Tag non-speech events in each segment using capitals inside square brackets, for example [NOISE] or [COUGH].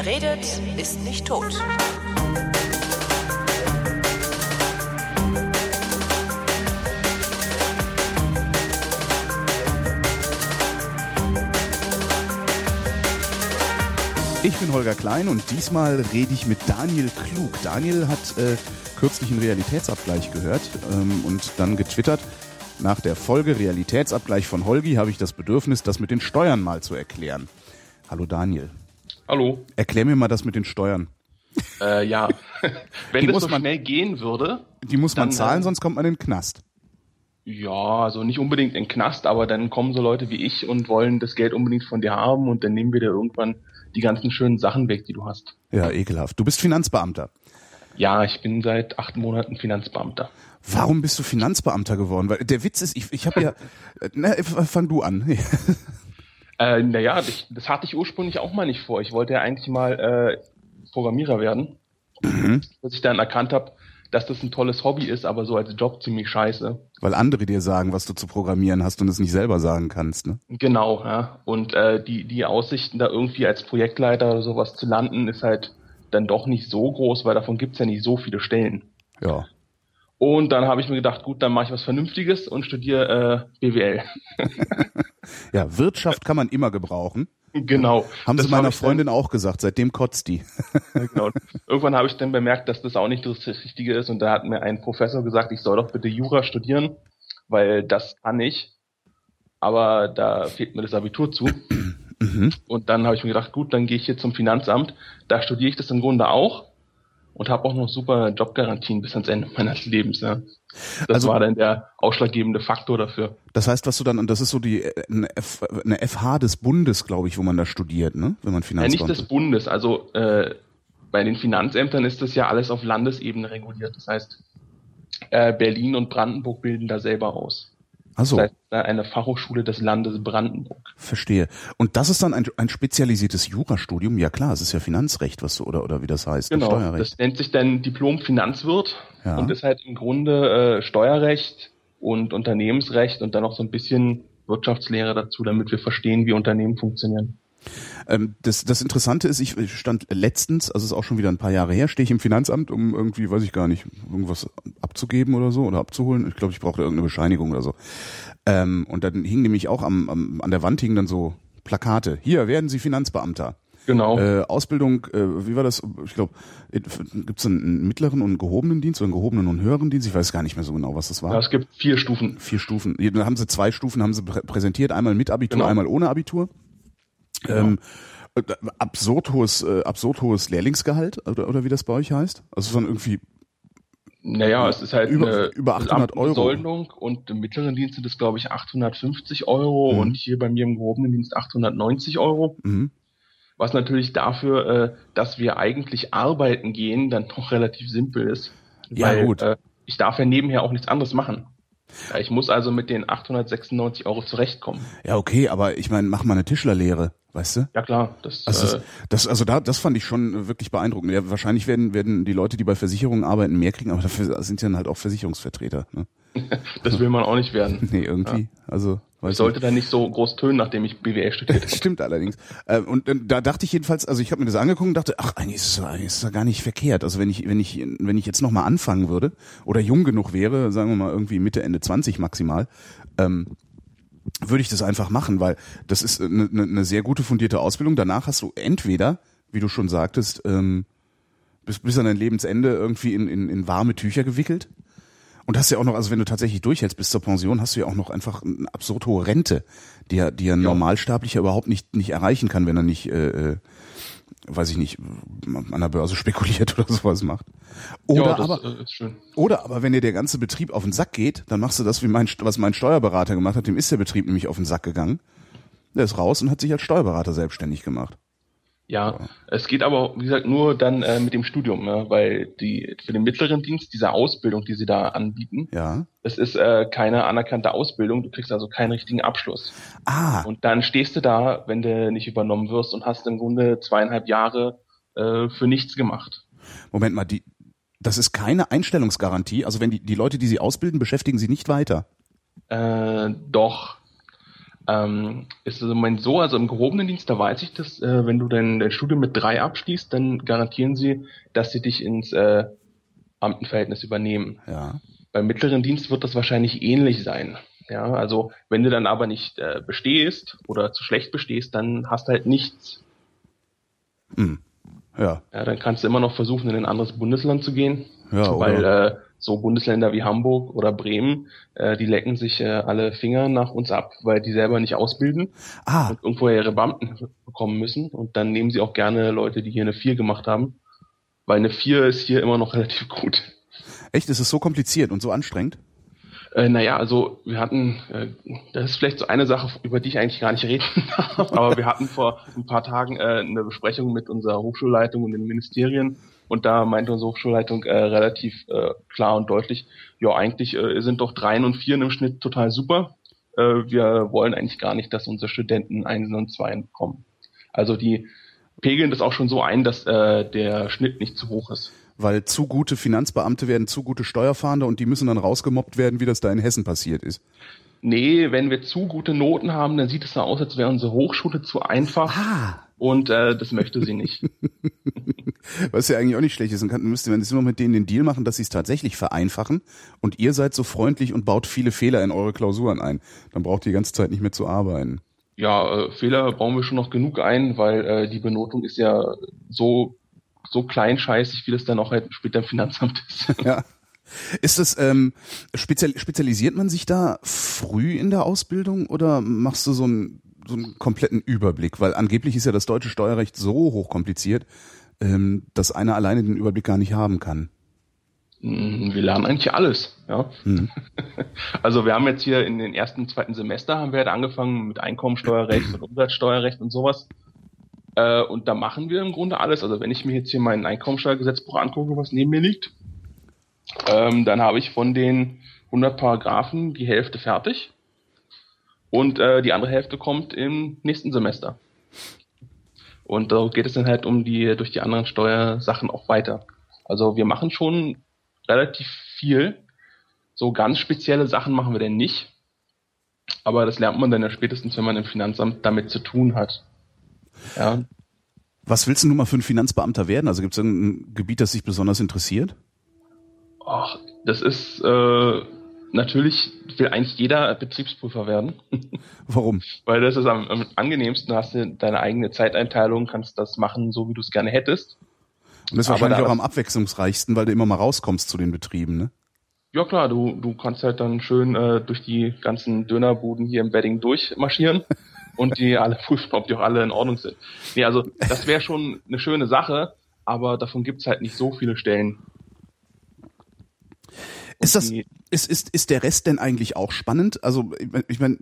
Wer redet, ist nicht tot. Ich bin Holger Klein und diesmal rede ich mit Daniel Klug. Daniel hat äh, kürzlich einen Realitätsabgleich gehört ähm, und dann getwittert, nach der Folge Realitätsabgleich von Holgi habe ich das Bedürfnis, das mit den Steuern mal zu erklären. Hallo Daniel. Hallo. Erklär mir mal das mit den Steuern. Äh, ja, [LAUGHS] wenn Die das so man- schnell gehen würde, Die muss man Dann, zahlen, sonst kommt man in den Knast. ja, also nicht unbedingt in den Knast, aber dann kommen so Leute wie ich und wollen das Geld unbedingt von dir haben und dann nehmen wir dir irgendwann die ganzen schönen Sachen weg, die du hast. Ja, ekelhaft. Du bist Finanzbeamter. Ja, ich bin seit acht Monaten Finanzbeamter. Warum bist du Finanzbeamter geworden? Weil der Witz ist, ich, ich habe ja. [LAUGHS] äh, Na, fang du an. [LAUGHS] Äh, naja, ich, das hatte ich ursprünglich auch mal nicht vor. Ich wollte ja eigentlich mal äh, Programmierer werden, Mhm. bis ich dann erkannt habe, dass das ein tolles Hobby ist, aber so als Job ziemlich scheiße. Weil andere dir sagen, was du zu programmieren hast und es nicht selber sagen kannst. Ne? Genau, ja. Und äh, die, die Aussichten, da irgendwie als Projektleiter oder sowas zu landen, ist halt dann doch nicht so groß, weil davon gibt's ja nicht so viele Stellen. Ja. Und dann habe ich mir gedacht, gut, dann mache ich was Vernünftiges und studiere äh, BWL. [LAUGHS] Ja, Wirtschaft kann man immer gebrauchen. genau. Haben Das sie meiner hab Freundin auch gesagt, seitdem kotzt die. Dann, genau. Irgendwann habe ich dann bemerkt, dass das auch nicht das Richtige ist und da hat mir ein Professor gesagt, ich soll doch bitte Jura studieren, weil das kann ich. Aber da fehlt mir das Abitur zu. Mhm. Und dann habe ich mir gedacht, gut, dann gehe ich hier zum Finanzamt. Da studiere ich das im Grunde auch und habe auch noch super Jobgarantien bis ans Ende meines Lebens. Ja. Das Also- war dann der ausschlaggebende Faktor dafür. Das heißt, was du dann, und das ist so die eine, F, eine FH des Bundes, glaube ich, wo man da studiert, ne? Wenn man Ja, Finanzbeamter nicht des Bundes. Also äh, bei den Finanzämtern ist das ja alles auf Landesebene reguliert. Das heißt, äh, Berlin und Brandenburg bilden da selber aus. Also, Das heißt, eine Fachhochschule des Landes Brandenburg. verstehe. Und das ist dann ein, ein spezialisiertes Jurastudium? Ja klar, es ist ja Finanzrecht, was du, oder, oder wie das heißt, Genau. Steuerrecht. Das nennt sich dann Diplom Finanzwirt Ja. und ist halt im Grunde äh, Steuerrecht und Unternehmensrecht und dann noch so ein bisschen Wirtschaftslehre dazu, damit wir verstehen, wie Unternehmen funktionieren. Ähm, das, das Interessante ist, ich stand letztens, also es ist auch schon wieder ein paar Jahre her, stehe ich im Finanzamt, um irgendwie, weiß ich gar nicht, irgendwas abzugeben oder so oder abzuholen. Ich glaube, ich brauchte irgendeine Bescheinigung oder so. Ähm, und dann hing nämlich auch am, am, an der Wand hingen dann so Plakate. Hier werden Sie Finanzbeamter. Genau. Äh, Ausbildung, äh, wie war das? Ich glaube, gibt es einen mittleren und einen gehobenen Dienst oder einen gehobenen und einen höheren Dienst? Ich weiß gar nicht mehr so genau, was das war. ja, es gibt vier Stufen. Vier Stufen. Dann haben sie zwei Stufen haben sie prä präsentiert, einmal mit Abitur, Genau. einmal ohne Abitur. Ähm, äh, absurd hohes, äh, absurd hohes Lehrlingsgehalt oder, oder wie das bei euch heißt? Also dann irgendwie Naja, es ist halt Über- eine über 800 Euro. Besoldung und im mittleren Dienst sind es, glaube ich, 850 Euro Mhm. und hier bei mir im gehobenen Dienst 890 Euro. mhm. Was natürlich dafür, äh, dass wir eigentlich arbeiten gehen, dann doch relativ simpel ist. Ja, weil, gut. Äh, ich darf ja nebenher auch nichts anderes machen. Ja, ich muss also mit den 896 Euro zurechtkommen. ja okay, aber ich meine, mach mal eine Tischlerlehre, weißt du? Ja klar, das, Also äh, das, das, also da, das fand ich schon wirklich beeindruckend. Ja, wahrscheinlich werden, werden die Leute, die bei Versicherungen arbeiten, mehr kriegen, aber dafür sind ja dann halt auch Versicherungsvertreter. Ne? [LAUGHS] das will man auch nicht werden. [LAUGHS] Nee, irgendwie. Also, Ich sollte dann nicht so groß tönen, nachdem ich BWL studiert Das [LAUGHS] habe. stimmt allerdings. Äh, Und äh, da dachte ich jedenfalls, also ich habe mir das angeguckt und dachte, ach, eigentlich ist es, eigentlich ist ja gar nicht verkehrt. Also wenn ich, wenn ich, wenn ich jetzt nochmal anfangen würde oder jung genug wäre, sagen wir mal irgendwie Mitte, Ende 20 maximal, ähm, würde ich das einfach machen, weil das ist eine, eine, sehr gute fundierte Ausbildung. Danach hast du entweder, wie du schon sagtest, ähm, bis, bis an dein Lebensende irgendwie in, in, in warme Tücher gewickelt. Und hast ja auch noch, also wenn du tatsächlich durchhältst bis zur Pension, hast du ja auch noch einfach eine absurd hohe Rente, die ja, die ja ein Normalsterblicher überhaupt nicht, nicht erreichen kann, wenn er nicht, äh, äh, weiß ich nicht, an der Börse [LAUGHS] spekuliert oder sowas macht. Oder ja, aber, äh, ist schön. oder aber wenn dir der ganze Betrieb auf den Sack geht, dann machst du das, wie mein, was mein Steuerberater gemacht hat, dem ist der Betrieb nämlich auf den Sack gegangen. Der ist raus und hat sich als Steuerberater selbstständig gemacht. Ja, es geht aber, wie gesagt, nur dann äh, mit dem Studium, ne? weil die für den mittleren Dienst, diese Ausbildung, die sie da anbieten, Ja. das ist äh, keine anerkannte Ausbildung, du kriegst also keinen richtigen Abschluss. Ah, Und dann stehst du da, wenn du nicht übernommen wirst und hast im Grunde zweieinhalb Jahre äh, für nichts gemacht. Moment mal, die, das ist keine Einstellungsgarantie. Also wenn die, die Leute, die sie ausbilden, beschäftigen sie nicht weiter. Äh, doch. Ähm, ist im Moment so, also im gehobenen Dienst, da weiß ich das, äh, wenn du dein, dein Studium mit drei abschließt, dann garantieren sie, dass sie dich ins äh, Amtenverhältnis übernehmen. Ja. Beim mittleren Dienst wird das wahrscheinlich ähnlich sein. Ja, also wenn du dann aber nicht äh, bestehst oder zu schlecht bestehst, dann hast du halt nichts. Hm. Ja. Ja, dann kannst du immer noch versuchen, in ein anderes Bundesland zu gehen. Ja, weil oder? äh, so Bundesländer wie Hamburg oder Bremen, äh, die lecken sich äh, alle Finger nach uns ab, weil die selber nicht ausbilden Ah, und irgendwo ihre Beamten bekommen müssen. Und dann nehmen sie auch gerne Leute, die hier eine 4 gemacht haben. Weil eine 4 ist hier immer noch [LAUGHS] relativ gut. echt? Ist es so kompliziert und so anstrengend? Äh, naja, also wir hatten, äh, das ist vielleicht so eine Sache, über die ich eigentlich gar nicht reden darf, [LAUGHS] aber wir hatten vor ein paar Tagen äh, eine Besprechung mit unserer Hochschulleitung und den Ministerien und da meinte unsere Hochschulleitung äh, relativ äh, klar und deutlich, ja eigentlich äh, sind doch Dreien und Vieren im Schnitt total super. Äh, wir wollen eigentlich gar nicht, dass unsere Studenten Einsen und Zweien bekommen. Also die pegeln das auch schon so ein, dass äh, der Schnitt nicht zu hoch ist. Weil zu gute Finanzbeamte werden zu gute Steuerfahnder und die müssen dann rausgemobbt werden, wie das da in Hessen passiert ist. Nee, wenn wir zu gute Noten haben, dann sieht es so aus, als wäre unsere Hochschule zu einfach. Ah. Und äh, das möchte sie nicht. [LAUGHS] Was ja eigentlich auch nicht schlecht ist. Dann kann, müsste man jetzt immer mit denen den Deal machen, dass sie es tatsächlich vereinfachen und ihr seid so freundlich und baut viele Fehler in eure Klausuren ein. Dann braucht ihr die ganze Zeit nicht mehr zu arbeiten. Ja, äh, Fehler bauen wir schon noch genug ein, weil äh, die Benotung ist ja so so kleinscheißig, wie das dann auch halt später im Finanzamt [LAUGHS] ist. Ja. Ist das, ähm, spezial, spezialisiert man sich da früh in der Ausbildung oder machst du so einen, so einen kompletten Überblick? Weil angeblich ist ja das deutsche Steuerrecht so hochkompliziert, ähm, dass einer alleine den Überblick gar nicht haben kann. Mm, wir lernen eigentlich alles, ja. Hm. [LAUGHS] Also wir haben jetzt hier in den ersten, zweiten Semester haben wir halt angefangen mit Einkommensteuerrecht und Umsatzsteuerrecht und sowas. Äh, und da machen wir im Grunde alles. Also wenn ich mir jetzt hier mein Einkommensteuergesetzbuch angucke, was neben mir liegt, ähm, dann habe ich von den 100 Paragraphen die Hälfte fertig. Und äh, die andere Hälfte kommt im nächsten Semester. Und da geht es dann halt um die, durch die anderen Steuersachen auch weiter. Also wir machen schon relativ viel. So ganz spezielle Sachen machen wir denn nicht. Aber das lernt man dann ja spätestens, wenn man im Finanzamt damit zu tun hat. Ja, Was willst du nun mal für ein Finanzbeamter werden? Also gibt es ein Gebiet, das dich besonders interessiert? Ach, das ist äh, natürlich will eigentlich jeder Betriebsprüfer werden, [LAUGHS] Warum? weil das ist am, am angenehmsten. Hast du deine eigene Zeiteinteilung, kannst das machen, so wie du es gerne hättest. Und das ist wahrscheinlich da auch am abwechslungsreichsten, weil du immer mal rauskommst zu den Betrieben, ne? Ja klar, du, du kannst halt dann schön äh, durch die ganzen Dönerbuden hier im Wedding durchmarschieren [LAUGHS] und die alle prüfen, ob die auch alle in Ordnung sind. Nee, also das wäre schon eine schöne Sache, aber davon gibt's halt nicht so viele Stellen. Ist das, ist, ist, ist der Rest denn eigentlich auch spannend? Also, ich mein- ich meine,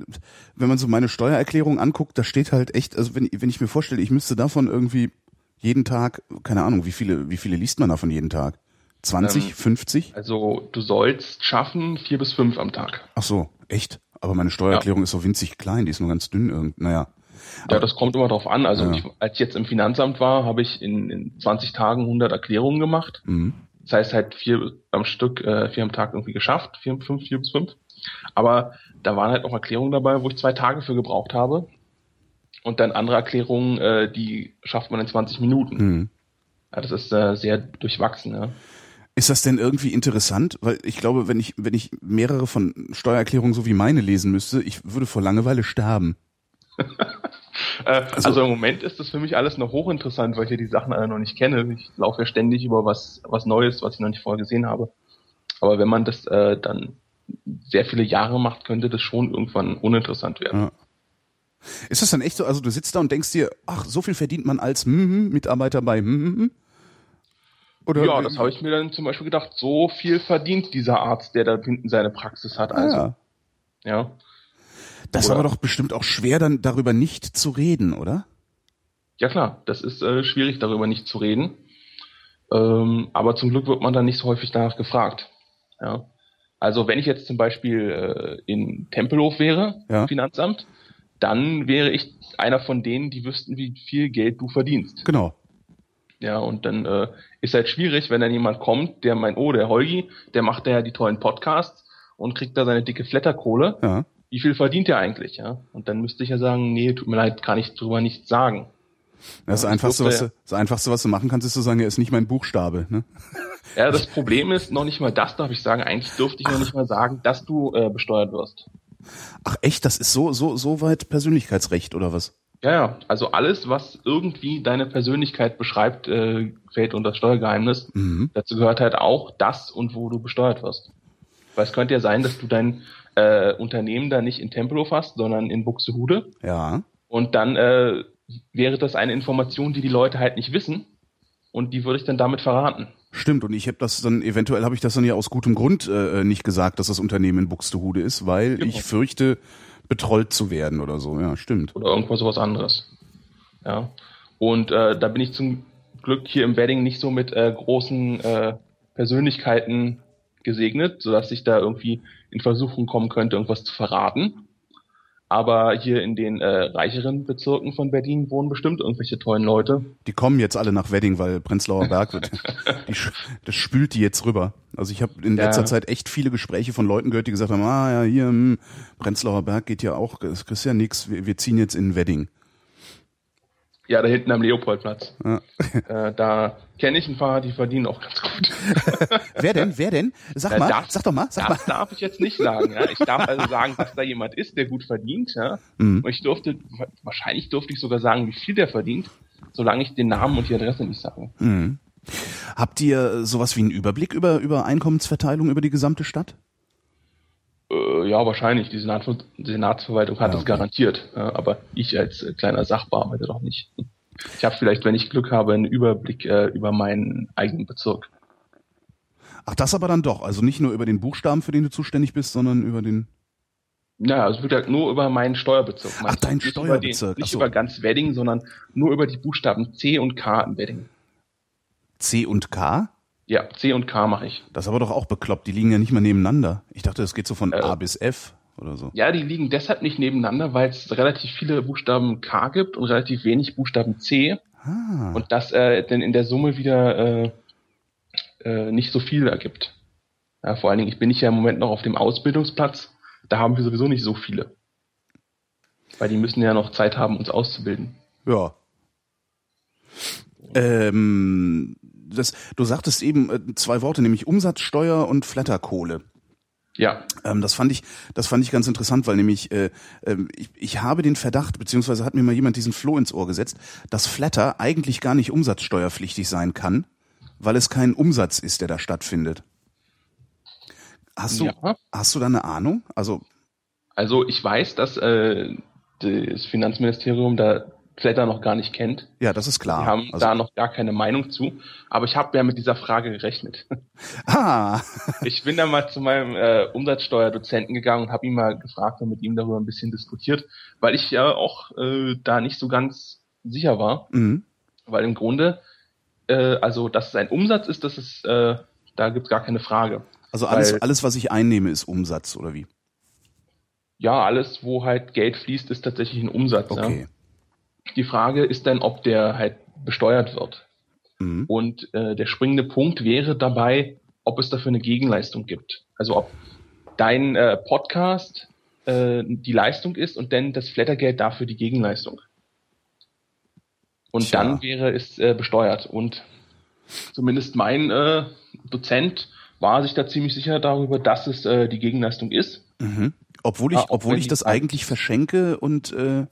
wenn man so meine Steuererklärung anguckt, da steht halt echt, also wenn, wenn ich mir vorstelle, ich müsste davon irgendwie jeden Tag, keine Ahnung, wie viele, wie viele liest man davon jeden Tag? 20, Ähm, 50? Also du sollst schaffen vier bis fünf am Tag. Ach so, echt? Aber meine Steuererklärung ist so winzig klein, die ist nur ganz dünn irgend, naja. Ja, das kommt immer drauf an. Also Ja. ich, als ich jetzt im Finanzamt war, habe ich in, in 20 Tagen 100 Erklärungen gemacht. Mhm. Das heißt halt vier am Stück, äh, vier am Tag irgendwie geschafft, vier, fünf, vier bis fünf. Aber da waren halt auch Erklärungen dabei, wo ich zwei Tage für gebraucht habe. Und dann andere Erklärungen, äh, die schafft man in 20 Minuten. Mhm. Ja, das ist äh, sehr durchwachsen. Ja. Ist das denn irgendwie interessant? Weil ich glaube, wenn ich, wenn ich mehrere von Steuererklärungen so wie meine lesen müsste, ich würde vor Langeweile sterben. [LAUGHS] Äh, also, im Moment ist das für mich alles noch hochinteressant, weil ich ja die Sachen alle noch nicht kenne. Ich laufe ja ständig über was, was Neues, was ich noch nicht vorher gesehen habe. Aber wenn man das äh, dann sehr viele Jahre macht, könnte das schon irgendwann uninteressant werden. Ja. Ist das dann echt so, also du sitzt da und denkst dir, ach, so viel verdient man als mhm, Mitarbeiter bei mhm, oder Ja, das habe ich mir dann zum Beispiel gedacht, so viel verdient dieser Arzt, der da hinten seine Praxis hat. ah, Also, ja. ja. Das ist Oder- aber doch bestimmt auch schwer, dann darüber nicht zu reden, oder? Ja klar, das ist äh, schwierig, darüber nicht zu reden. Ähm, aber zum Glück wird man dann nicht so häufig danach gefragt. Ja. Also wenn ich jetzt zum Beispiel äh, in Tempelhof wäre, Ja. Finanzamt, dann wäre ich einer von denen, die wüssten, wie viel Geld du verdienst. Genau. Ja, und dann äh, ist halt schwierig, wenn dann jemand kommt, der meint, oh, der Holgi, der macht da ja die tollen Podcasts und kriegt da seine dicke Flatterkohle. Ja. Wie viel verdient er eigentlich, ja? Und dann müsste ich ja sagen, nee, tut mir leid, kann ich drüber nichts sagen. Das, Ja, Einfachste, was du, das Einfachste, was du machen kannst, ist zu sagen, er ist nicht mein Buchstabe. Ne? Ja, das Problem ist, noch nicht mal das darf ich sagen. Eigentlich dürfte ich noch nicht mal sagen, dass du äh, besteuert wirst. Ach echt, das ist so, so, so weit Persönlichkeitsrecht oder was? Ja, ja, also alles, was irgendwie deine Persönlichkeit beschreibt, äh, fällt unter das Steuergeheimnis. Mhm. Dazu gehört halt auch das und wo du besteuert wirst. Weil es könnte ja sein, dass du dein äh, Unternehmen da nicht in Tempelhof hast, sondern in Buxtehude. Ja. Und dann äh, wäre das eine Information, die die Leute halt nicht wissen. Und die würde ich dann damit verraten. Stimmt, und ich habe das dann, eventuell habe ich das dann ja aus gutem Grund äh, nicht gesagt, dass das Unternehmen in Buxtehude ist, weil Genau. ich fürchte, betrollt zu werden oder so. Ja, stimmt. oder irgendwo sowas anderes. Ja. Und äh, da bin ich zum Glück hier im Wedding nicht so mit äh, großen äh, Persönlichkeiten gesegnet, sodass ich da irgendwie in Versuchung kommen könnte, irgendwas zu verraten. Aber hier in den äh, reicheren Bezirken von Berlin wohnen bestimmt irgendwelche tollen Leute. Die kommen jetzt alle nach Wedding, weil Prenzlauer Berg wird. [LAUGHS] die, das spült die jetzt rüber. Also ich habe in Ja. letzter Zeit echt viele Gespräche von Leuten gehört, die gesagt haben, ah ja, hier, hm, Prenzlauer Berg geht ja auch, das kriegst ja nix, wir, wir ziehen jetzt in Wedding. Ja, da hinten am Leopoldplatz. Ja. [LAUGHS] Äh, da kenne ich ein paar, die verdienen auch ganz gut. [LAUGHS] Wer denn? Wer denn? Sag Äh, mal, das- sag doch mal, sag mal. Das darf ich jetzt nicht sagen. Ja. Ich darf also sagen, dass da jemand ist, der gut verdient. Ja. Mhm. Und ich durfte, wahrscheinlich durfte ich sogar sagen, wie viel der verdient, solange ich den Namen und die Adresse nicht sage. Mhm. Habt ihr sowas wie einen Überblick über, über Einkommensverteilung über die gesamte Stadt? Äh, ja, wahrscheinlich. Die Senat Senatsverwaltung hat Ja, es okay. garantiert. Ja, aber ich als äh, kleiner Sachbearbeiter doch nicht. Ich habe vielleicht, wenn ich Glück habe, einen Überblick äh, über meinen eigenen Bezirk. Ach, das aber dann doch. Also nicht nur über den Buchstaben, für den du zuständig bist, sondern über den. Ja, also wirklich nur über meinen Steuerbezirk. Ach, dein Nicht Steuerbezirk, Über den, nicht so. über ganz Wedding, sondern nur über die Buchstaben C und K in Wedding. C und K? Ja, C und K mache ich. Das ist aber doch auch bekloppt. Die liegen ja nicht mal nebeneinander. Ich dachte, das geht so von Äh. A bis F oder so. Ja, die liegen deshalb nicht nebeneinander, weil es relativ viele Buchstaben K gibt und relativ wenig Buchstaben C Ah. und das äh, dann in der Summe wieder äh, äh, nicht so viel ergibt. Ja, vor allen Dingen, ich bin nicht ja im Moment noch auf dem Ausbildungsplatz, da haben wir sowieso nicht so viele. Weil die müssen ja noch Zeit haben, uns auszubilden. Ja. Ähm, das, du sagtest eben äh, zwei Worte, nämlich Umsatzsteuer und Flatterkohle. Ja, Ähm, das fand ich, das fand ich ganz interessant, weil nämlich äh, ähm, ich, ich habe den Verdacht, beziehungsweise hat mir mal jemand diesen Floh ins Ohr gesetzt, dass Flatter eigentlich gar nicht umsatzsteuerpflichtig sein kann, weil es kein Umsatz ist, der da stattfindet. Hast du, Ja. hast du da eine Ahnung? Also also ich weiß, dass äh, das Finanzministerium da Flatter noch gar nicht kennt. ja, das ist klar. Die haben also, da noch gar keine Meinung zu. Aber ich habe ja mit dieser Frage gerechnet. [LAUGHS] ah, Ich bin da mal zu meinem äh, Umsatzsteuerdozenten gegangen und habe ihn mal gefragt und mit ihm darüber ein bisschen diskutiert, weil ich ja auch äh, da nicht so ganz sicher war. mhm. Weil im Grunde, äh, also dass es ein Umsatz ist, das ist, äh, da gibt's gar keine Frage. also alles, Weil- alles, was ich einnehme, ist Umsatz oder wie? Ja, alles, wo halt Geld fließt, ist tatsächlich ein Umsatz. Okay. Ja. Die Frage ist dann, ob der halt besteuert wird. Mhm. Und äh, der springende Punkt wäre dabei, ob es dafür eine Gegenleistung gibt. Also ob dein äh, Podcast äh, die Leistung ist und dann das Flattergeld dafür die Gegenleistung. Und Tja. dann wäre es äh, besteuert. Und zumindest mein äh, Dozent war sich da ziemlich sicher darüber, dass es äh, die Gegenleistung ist. Mhm. Obwohl ich, Ah, auch obwohl ich das eigentlich verschenke und äh,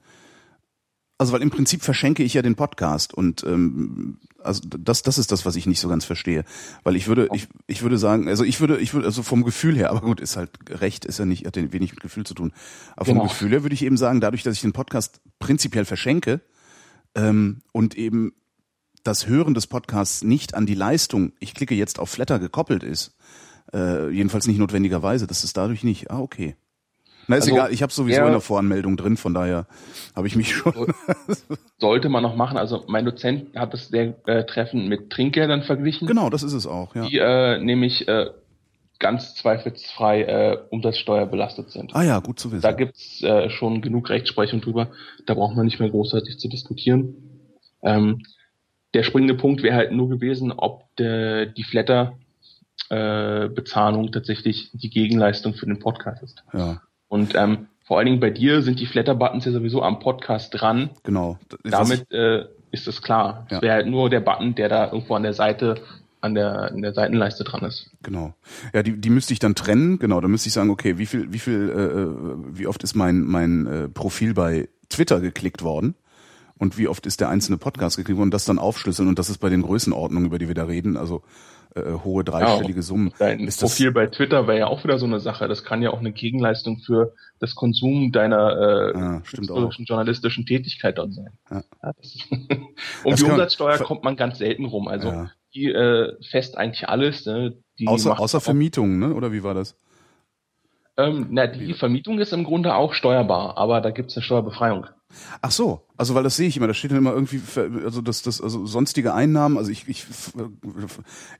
also weil im Prinzip verschenke ich ja den Podcast und ähm, also das das ist das, was ich nicht so ganz verstehe, weil ich würde ich ich würde sagen, also ich würde ich würde also vom Gefühl her, aber gut, ist halt recht, ist ja nicht hat ja wenig mit Gefühl zu tun. Aber vom Genau. Gefühl her würde ich eben sagen, dadurch, dass ich den Podcast prinzipiell verschenke ähm, und eben das Hören des Podcasts nicht an die Leistung, ich klicke jetzt auf Flatter gekoppelt ist, äh, jedenfalls nicht notwendigerweise, das ist dadurch nicht. Ah, okay. Na, ist Also, egal, ich habe sowieso ja. eine Voranmeldung drin, von daher habe ich mich schon. [LAUGHS] Sollte man noch machen. Also mein Dozent hat das sehr äh, treffend mit Trinkgeldern verglichen. genau, das ist es auch, ja. die äh, nämlich äh, ganz zweifelsfrei äh, umsatzsteuerbelastet sind. Ah ja, gut zu wissen. Da gibt's äh, schon genug Rechtsprechung drüber, da braucht man nicht mehr großartig zu diskutieren. Ähm, der springende Punkt wäre halt nur gewesen, ob der, die Flatter äh, Bezahlung tatsächlich die Gegenleistung für den Podcast ist. Ja. Und ähm, Vor allen Dingen bei dir sind die Flatter-Buttons ja sowieso am Podcast dran. Genau. Damit äh, ist es klar. Es Ja. wäre halt nur der Button, der da irgendwo an der Seite, an der, an der Seitenleiste dran ist. Genau. Ja, die, die müsste ich dann trennen. Genau, da müsste ich sagen, okay, wie viel, wie viel, äh, wie oft ist mein mein äh, Profil bei Twitter geklickt worden und wie oft ist der einzelne Podcast geklickt worden, und das dann aufschlüsseln und das ist bei den Größenordnungen, über die wir da reden, also äh, hohe dreistellige Summen. Dein Ist das, Profil bei Twitter wäre ja auch wieder so eine Sache. Das kann ja auch eine Gegenleistung für das Konsum deiner äh, Ja, stimmt künstlerischen, journalistischen Tätigkeit dort sein. Ja. [LAUGHS] um Das die Umsatzsteuer kommt man ganz selten rum. Also Ja. die äh, fest eigentlich alles. Ne? Die außer außer auch- Vermietung, ne? Oder wie war das? Ähm, na, die Vermietung ist im Grunde auch steuerbar, aber da gibt's eine Steuerbefreiung. Ach so, also weil das sehe ich immer, da steht dann immer irgendwie, also das, das, also sonstige Einnahmen, also ich, ich,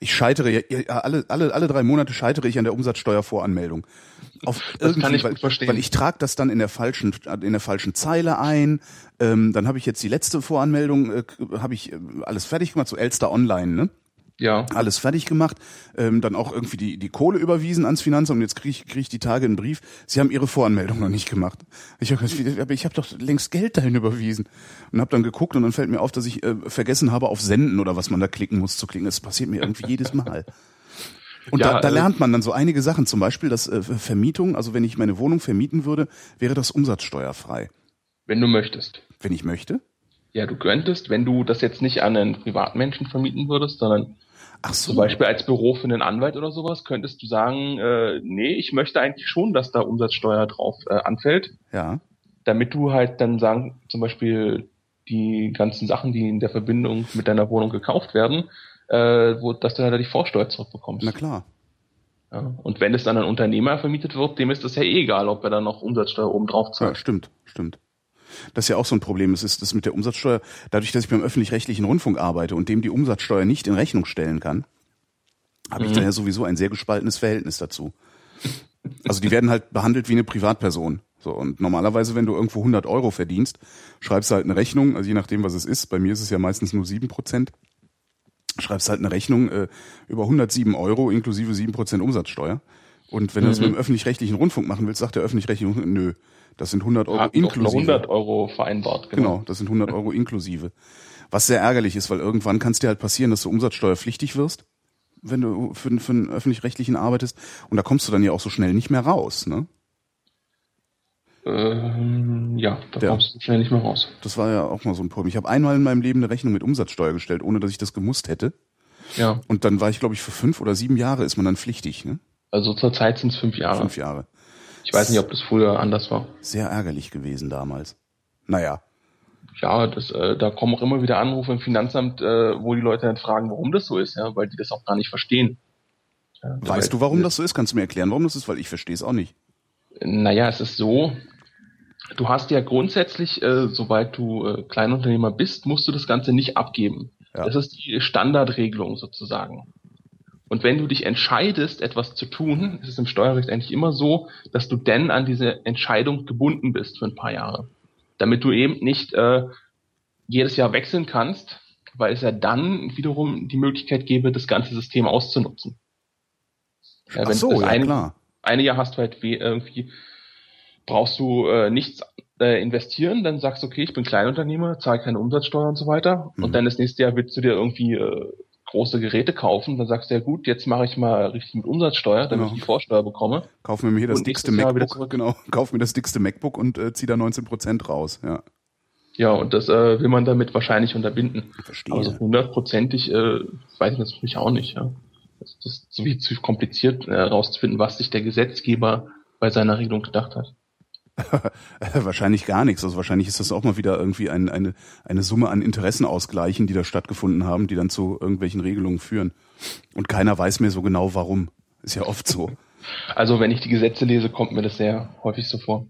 ich scheitere ja, alle, alle, alle drei Monate scheitere ich an der Umsatzsteuervoranmeldung. Auf Das kann ich weil, gut verstehen. Weil ich trage das dann in der falschen, in der falschen Zeile ein. Ähm, dann habe ich jetzt die letzte Voranmeldung, äh, habe ich äh, alles fertig gemacht, so Elster Online, ne? Ja. alles fertig gemacht, ähm, dann auch irgendwie die, die Kohle überwiesen ans Finanzamt und jetzt kriege ich, krieg ich die Tage einen Brief, sie haben ihre Voranmeldung noch nicht gemacht. Ich hab, aber ich habe doch längst Geld dahin überwiesen und habe dann geguckt und dann fällt mir auf, dass ich äh, vergessen habe, auf Senden oder was man da klicken muss zu klicken. Das passiert mir irgendwie jedes Mal. Und Ja, da, da äh, lernt man dann so einige Sachen, zum Beispiel, dass äh, Vermietung, also wenn ich meine Wohnung vermieten würde, wäre das umsatzsteuerfrei, Wenn du möchtest. wenn ich möchte. Ja, du könntest, wenn du das jetzt nicht an einen Privatmenschen vermieten würdest, sondern Ach so. zum Beispiel als Büro für einen Anwalt oder sowas, könntest du sagen, äh, nee, ich möchte eigentlich schon, dass da Umsatzsteuer drauf äh, anfällt, Ja. damit du halt dann sagen, zum Beispiel die ganzen Sachen, die in der Verbindung mit deiner Wohnung gekauft werden, äh, wo, dass du halt die Vorsteuer zurückbekommst. Na klar. Ja. Und wenn es dann an Unternehmer vermietet wird, dem ist das ja eh egal, ob er dann noch Umsatzsteuer oben drauf Ja, zahlt. stimmt, stimmt. Das ist ja auch so ein Problem. Es ist das mit der Umsatzsteuer, dadurch, dass ich beim öffentlich-rechtlichen Rundfunk arbeite und dem die Umsatzsteuer nicht in Rechnung stellen kann, habe ich Mhm. da ja sowieso ein sehr gespaltenes Verhältnis dazu. Also die werden halt behandelt wie eine Privatperson. So, und normalerweise, wenn du irgendwo 100 Euro verdienst, schreibst du halt eine Rechnung, also je nachdem, was es ist, bei mir ist es ja meistens nur 7 Prozent, schreibst halt eine Rechnung äh, über 107 Euro inklusive 7 Prozent Umsatzsteuer. Und wenn du das Mhm. mit dem öffentlich-rechtlichen Rundfunk machen willst, sagt der öffentlich-rechtliche Rundfunk, nö, das sind 100 Euro Hat eine inklusive. 100 Euro vereinbart, genau. Genau, das sind 100 Euro [LAUGHS] inklusive. Was sehr ärgerlich ist, weil irgendwann kann es dir halt passieren, dass du umsatzsteuerpflichtig wirst, wenn du für, für einen öffentlich-rechtlichen arbeitest. Und da kommst du dann ja auch so schnell nicht mehr raus. Ne? Ähm, ja, da Ja. kommst du schnell nicht mehr raus. Das war ja auch mal so ein Problem. Ich habe einmal in meinem Leben eine Rechnung mit Umsatzsteuer gestellt, ohne dass ich das gemusst hätte. Ja, Und dann war ich, glaube ich, für fünf oder sieben Jahre ist man dann pflichtig. Ne? also zurzeit sind es fünf Jahre. Fünf Jahre. Ich weiß nicht, ob das früher anders war. Sehr ärgerlich gewesen damals. Naja, Ja, das, äh, da kommen auch immer wieder Anrufe im Finanzamt, äh, wo die Leute dann fragen, warum das so ist, ja, weil die das auch gar nicht verstehen. Ja, weißt du, warum das so ist? Kannst du mir erklären, warum das ist? Weil ich verstehe es auch nicht. Naja, es ist so, du hast ja grundsätzlich, äh, sobald du äh, Kleinunternehmer bist, musst du das Ganze nicht abgeben. Ja. Das ist die Standardregelung sozusagen. Und wenn du dich entscheidest, etwas zu tun, ist es im Steuerrecht eigentlich immer so, dass du denn an diese Entscheidung gebunden bist für ein paar Jahre. Damit du eben nicht äh, jedes Jahr wechseln kannst, weil es ja dann wiederum die Möglichkeit gäbe, das ganze System auszunutzen. Ja, Ach wenn so, ja eine, klar. eine Jahr hast du halt irgendwie, brauchst du äh, nichts äh, investieren, dann sagst du, okay, ich bin Kleinunternehmer, zahle keine Umsatzsteuer und so weiter. Mhm. Und dann das nächste Jahr willst du dir irgendwie äh, große Geräte kaufen, dann sagst du ja gut, jetzt mache ich mal richtig mit Umsatzsteuer, damit Genau. ich die Vorsteuer bekomme. Kauf mir hier das Und dickste MacBook, genau. [LAUGHS] Kauf mir das dickste MacBook und äh, zieh da 19 Prozent raus. Ja, Ja, und das äh, will man damit wahrscheinlich unterbinden. verstehe. Aber so hundertprozentig äh, weiß ich das natürlich auch nicht. Ja. Das, ist so wie zu kompliziert äh, herauszufinden, was sich der Gesetzgeber bei seiner Regelung gedacht hat. [LAUGHS] wahrscheinlich gar nichts. Also wahrscheinlich ist das auch mal wieder irgendwie ein, eine, eine Summe an Interessenausgleichen, die da stattgefunden haben, die dann zu irgendwelchen Regelungen führen. Und keiner weiß mehr so genau warum. Ist ja oft so. [LAUGHS] Also wenn ich die Gesetze lese, kommt mir das sehr häufig so vor.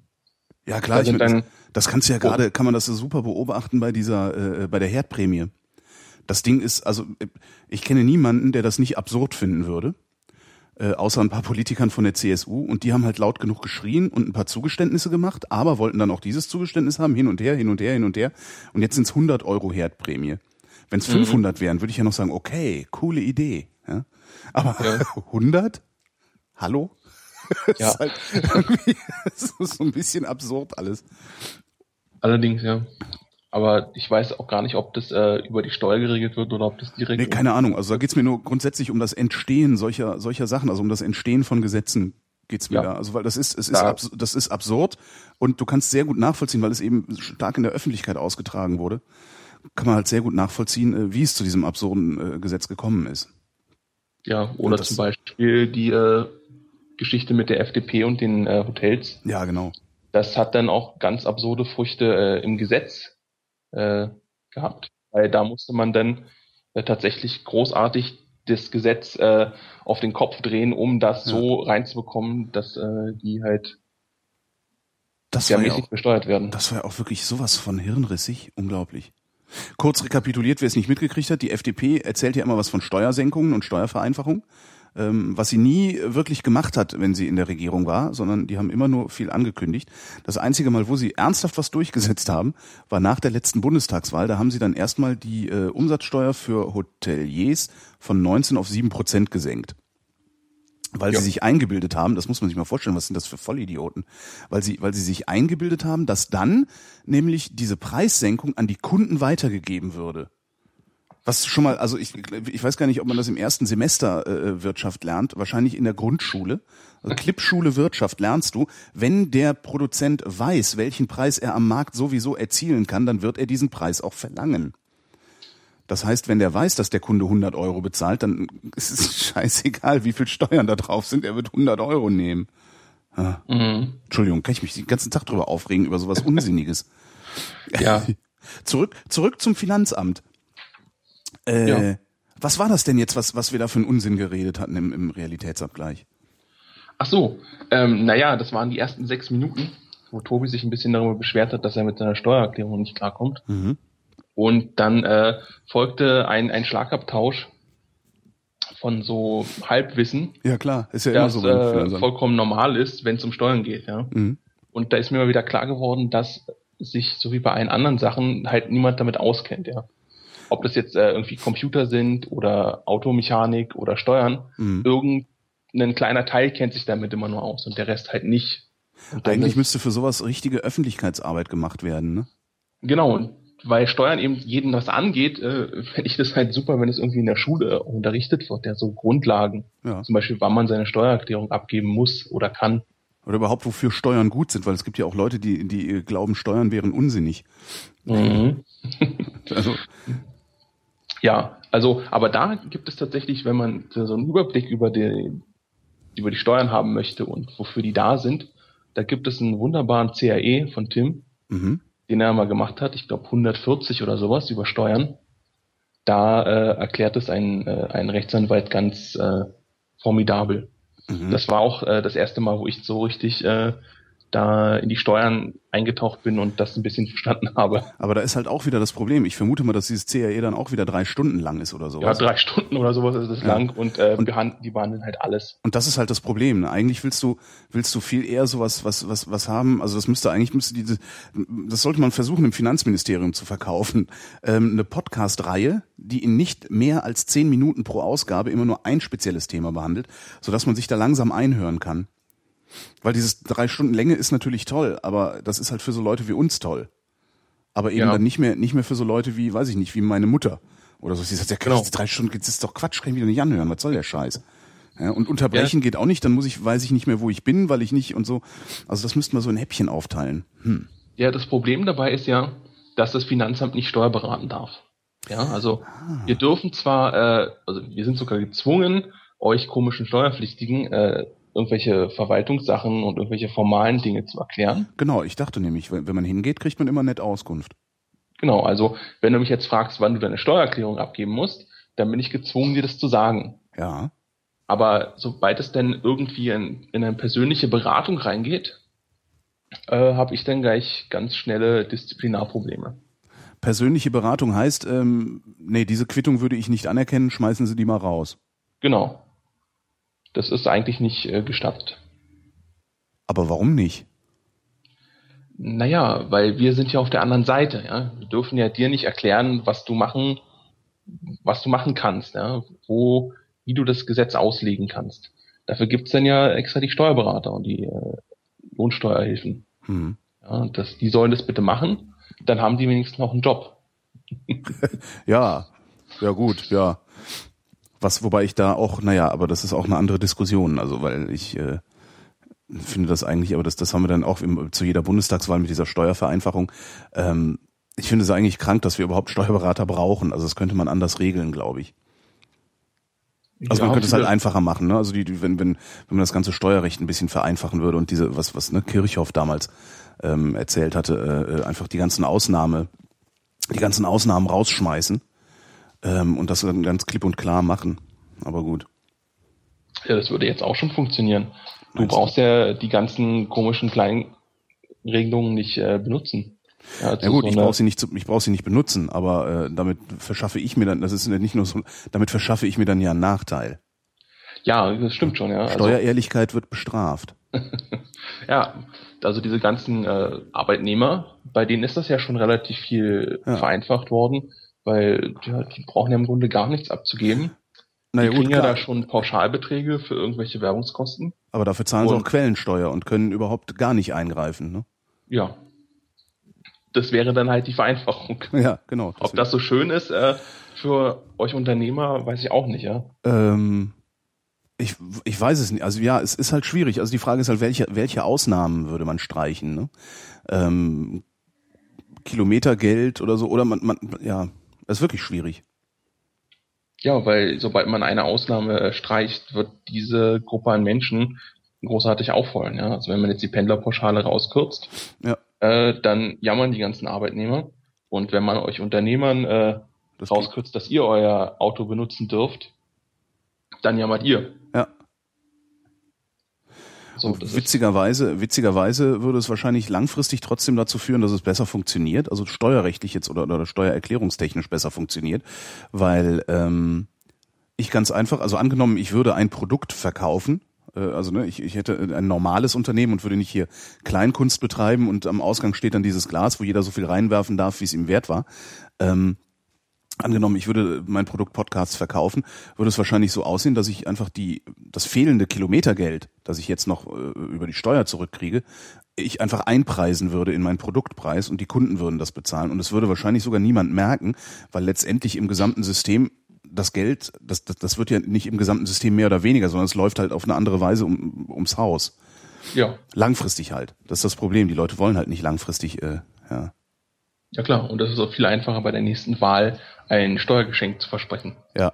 Ja klar, Da ich mein, das, das kannst du ja gerade, kann man das so super beobachten bei dieser, äh, bei der Herdprämie. Das Ding ist, also äh, ich kenne niemanden, der das nicht absurd finden würde, äh, außer ein paar Politikern von der CSU und die haben halt laut genug geschrien und ein paar Zugeständnisse gemacht, aber wollten dann auch dieses Zugeständnis haben, hin und her, hin und her, hin und her und jetzt sind es 100 Euro Herdprämie. Wenn es 500 wären, würde ich ja noch sagen, okay, coole Idee. Ja? Aber Ja. [LAUGHS] 100? Hallo? [LAUGHS] Das Ja. ist halt [LAUGHS] irgendwie, das ist so ein bisschen absurd alles. Allerdings, ja. Aber ich weiß auch gar nicht, ob das äh, über die Steuer geregelt wird oder ob das direkt. Nee, keine Ahnung. Also da geht's mir nur grundsätzlich um das Entstehen solcher, solcher Sachen, also um das Entstehen von Gesetzen geht's mir Ja. da. Also weil das ist, es ist, abs das ist absurd und du kannst sehr gut nachvollziehen, weil es eben stark in der Öffentlichkeit ausgetragen wurde, kann man halt sehr gut nachvollziehen, äh, wie es zu diesem absurden äh, Gesetz gekommen ist. Ja, oder zum Beispiel die äh, Geschichte mit der FDP und den äh, Hotels. Ja, genau. Das hat dann auch ganz absurde Früchte äh, im Gesetz äh, gehabt. Weil da musste man dann äh, tatsächlich großartig das Gesetz äh, auf den Kopf drehen, um das Ja. so reinzubekommen, dass äh, die halt Das war, ja mäßig auch, besteuert werden. das war ja auch wirklich sowas von hirnrissig. Unglaublich. Kurz rekapituliert, wer es nicht mitgekriegt hat, die FDP erzählt ja immer was von Steuersenkungen und Steuervereinfachung, was sie nie wirklich gemacht hat, wenn sie in der Regierung war, sondern die haben immer nur viel angekündigt. Das einzige Mal, wo sie ernsthaft was durchgesetzt haben, war nach der letzten Bundestagswahl. Da haben sie dann erstmal die äh, Umsatzsteuer für Hoteliers von 19 auf 7 Prozent gesenkt. Weil Ja. sie sich eingebildet haben, das muss man sich mal vorstellen, was sind das für Vollidioten? Weil sie, weil sie sich eingebildet haben, dass dann nämlich diese Preissenkung an die Kunden weitergegeben würde. Was schon mal, also ich, ich weiß gar nicht, ob man das im ersten Semester äh, Wirtschaft lernt, wahrscheinlich in der Grundschule. Also Klippschule Wirtschaft lernst du, wenn der Produzent weiß, welchen Preis er am Markt sowieso erzielen kann, dann wird er diesen Preis auch verlangen. Das heißt, wenn der weiß, dass der Kunde 100 Euro bezahlt, dann ist es [LAUGHS] scheißegal, wie viel Steuern da drauf sind, er wird 100 Euro nehmen. Mhm. Entschuldigung, kann ich mich den ganzen Tag drüber aufregen, über sowas [LAUGHS] Unsinniges. Ja. [LAUGHS] Zurück, zurück zum Finanzamt. Äh, Ja. Was war das denn jetzt, was, was wir da für einen Unsinn geredet hatten im, im Realitätsabgleich? Ach so, ähm, naja, das waren die ersten sechs Minuten, wo Tobi sich ein bisschen darüber beschwert hat, dass er mit seiner Steuererklärung nicht klarkommt. Mhm. Und dann äh, folgte ein, ein Schlagabtausch von so Halbwissen, Ja klar, ist ja immer das so beim äh, vollkommen normal ist, wenn es um Steuern geht. Ja? Mhm. Und da ist mir mal wieder klar geworden, dass sich so wie bei allen anderen Sachen halt niemand damit auskennt. Ja? Ob das jetzt äh, irgendwie Computer sind oder Automechanik oder Steuern, Mhm. irgendein kleiner Teil kennt sich damit immer nur aus und der Rest halt nicht. Eigentlich müsste für sowas richtige Öffentlichkeitsarbeit gemacht werden, ne? Genau, weil Steuern eben jeden was angeht, äh, fände ich das halt super, wenn es irgendwie in der Schule unterrichtet wird, der so Grundlagen, Ja. zum Beispiel, wann man seine Steuererklärung abgeben muss oder kann. Oder überhaupt, wofür Steuern gut sind, weil es gibt ja auch Leute, die, die glauben, Steuern wären unsinnig. Mhm. [LAUGHS] Also, Ja, also, aber da gibt es tatsächlich, wenn man so einen Überblick über die, über die Steuern haben möchte und wofür die da sind, da gibt es einen wunderbaren CAE von Tim, mhm. den er mal gemacht hat, ich glaube 140 oder sowas über Steuern. Da äh, erklärt es ein, äh, ein Rechtsanwalt ganz äh, formidabel. Mhm. Das war auch äh, das erste Mal, wo ich so richtig äh, da in die Steuern eingetaucht bin und das ein bisschen [LAUGHS] verstanden habe. Aber da ist halt auch wieder das Problem. Ich vermute mal, dass dieses CAE dann auch wieder drei Stunden lang ist oder Ja, sowas. drei Stunden oder sowas ist es Ja. lang und, äh, Und- die behandeln halt alles. Und das ist halt das Problem. Ne? Eigentlich willst du, willst du viel eher sowas, was, was, was haben. Also das müsste eigentlich müsste diese, das sollte man versuchen im Finanzministerium zu verkaufen. Ähm, eine Podcast-Reihe, die in nicht mehr als zehn Minuten pro Ausgabe immer nur ein spezielles Thema behandelt, sodass man sich da langsam einhören kann. Weil dieses drei Stunden Länge ist natürlich toll, aber das ist halt für so Leute wie uns toll. Aber eben Ja. dann nicht mehr, nicht mehr für so Leute wie, weiß ich nicht, wie meine Mutter. Oder so. Sie sagt, ja, Genau. drei Stunden, das ist doch Quatsch, kann ich wieder nicht anhören. Was soll der Scheiß? Ja, und unterbrechen geht auch nicht, dann muss ich, weiß ich nicht mehr, wo ich bin, weil ich nicht und so. Also das müssten wir so in Häppchen aufteilen. Hm. Ja, das Problem dabei ist ja, dass das Finanzamt nicht steuerberaten darf. Ja, also Ah. wir dürfen zwar, äh, also wir sind sogar gezwungen, euch komischen Steuerpflichtigen äh, irgendwelche Verwaltungssachen und irgendwelche formalen Dinge zu erklären. Genau, ich dachte nämlich, wenn, man hingeht, kriegt man immer nett Auskunft. Genau, also wenn du mich jetzt fragst, wann du deine Steuererklärung abgeben musst, dann bin ich gezwungen, dir das zu sagen. Ja. Aber sobald es denn irgendwie in, in eine persönliche Beratung reingeht, äh, habe ich dann gleich ganz schnelle Disziplinarprobleme. Persönliche Beratung heißt, ähm, nee, diese Quittung würde ich nicht anerkennen, schmeißen Sie die mal raus. Genau. Das ist eigentlich nicht äh, gestattet. Aber warum nicht? Naja, weil wir sind ja auf der anderen Seite, ja. Wir dürfen ja dir nicht erklären, was du machen, was du machen kannst, ja, wo, wie du das Gesetz auslegen kannst. Dafür gibt's dann ja extra die Steuerberater und die äh, Lohnsteuerhilfen. Hm. Ja, das, die sollen das bitte machen, dann haben die wenigstens noch einen Job. [LAUGHS] Ja, ja gut, ja. Was, wobei ich da auch, naja, aber das ist auch eine andere Diskussion, also weil ich äh, finde das eigentlich, aber das, das haben wir dann auch im, zu jeder Bundestagswahl mit dieser Steuervereinfachung. Ähm, ich finde es eigentlich krank, dass wir überhaupt Steuerberater brauchen. Also das könnte man anders regeln, glaube ich. Also Ja, man könnte es halt einfacher machen, ne? Also die, die wenn, wenn, wenn man das ganze Steuerrecht ein bisschen vereinfachen würde und diese, was, was ne, Kirchhoff damals ähm, erzählt hatte, äh, äh, einfach die ganzen Ausnahme, die ganzen Ausnahmen rausschmeißen ähm, und das dann ganz klipp und klar machen. Aber gut. Ja, das würde jetzt auch schon funktionieren. Du Meinst du? brauchst ja die ganzen komischen kleinen Regelungen nicht äh, benutzen. Ja, also Ja gut, so ich brauche sie nicht, zu- ich brauche sie nicht benutzen, aber äh, damit verschaffe ich mir dann, das ist ja nicht nur so, damit verschaffe ich mir dann ja einen Nachteil. Ja, das stimmt schon, ja. Also, Steuerehrlichkeit wird bestraft. [LAUGHS] ja, also diese ganzen äh, Arbeitnehmer, bei denen ist das ja schon relativ viel Ja. vereinfacht worden, weil ja, die brauchen ja im Grunde gar nichts abzugeben. Naja die gut, kriegen ja klar, da schon Pauschalbeträge für irgendwelche Werbungskosten. aber dafür zahlen sie Und- auch Quellensteuer und können überhaupt gar nicht eingreifen. Ne? Ja. Das wäre dann halt die Vereinfachung. [LAUGHS] Ja, genau. Ob das so schön ist äh, für euch Unternehmer, weiß ich auch nicht, ja. Ähm, ich, ich weiß es nicht. Also ja, es ist halt schwierig. Also die Frage ist halt, welche, welche Ausnahmen würde man streichen? Ne? Ähm, Kilometergeld oder so, oder man, man, ja, das ist wirklich schwierig. Ja, weil sobald man eine Ausnahme äh, streicht, wird diese Gruppe an Menschen großartig auffallen. Ja? Also wenn man jetzt die Pendlerpauschale rauskürzt, Ja. äh, dann jammern die ganzen Arbeitnehmer. Und wenn man euch Unternehmern äh, Das rauskürzt, dass ihr euer Auto benutzen dürft, dann jammert ihr. Ja. So, witzigerweise, witzigerweise würde es wahrscheinlich langfristig trotzdem dazu führen, dass es besser funktioniert, also steuerrechtlich jetzt oder, oder steuererklärungstechnisch besser funktioniert, weil ähm, ich ganz einfach, also angenommen, ich würde ein Produkt verkaufen, äh, also ne, ich, ich hätte ein normales Unternehmen und würde nicht hier Kleinkunst betreiben und am Ausgang steht dann dieses Glas, wo jeder so viel reinwerfen darf, wie es ihm wert war. Ähm, Angenommen, ich würde mein Produkt Podcasts verkaufen, würde es wahrscheinlich so aussehen, dass ich einfach die das fehlende Kilometergeld, das ich jetzt noch äh, über die Steuer zurückkriege, ich einfach einpreisen würde in meinen Produktpreis und die Kunden würden das bezahlen und es würde wahrscheinlich sogar niemand merken, weil letztendlich im gesamten System das Geld, das, das, das wird ja nicht im gesamten System mehr oder weniger, sondern es läuft halt auf eine andere Weise um, ums Haus. ja, Langfristig halt. Das ist das Problem. Die Leute wollen halt nicht langfristig, äh, ja. Ja klar. Und das ist auch viel einfacher bei der nächsten Wahl ein Steuergeschenk zu versprechen. Ja.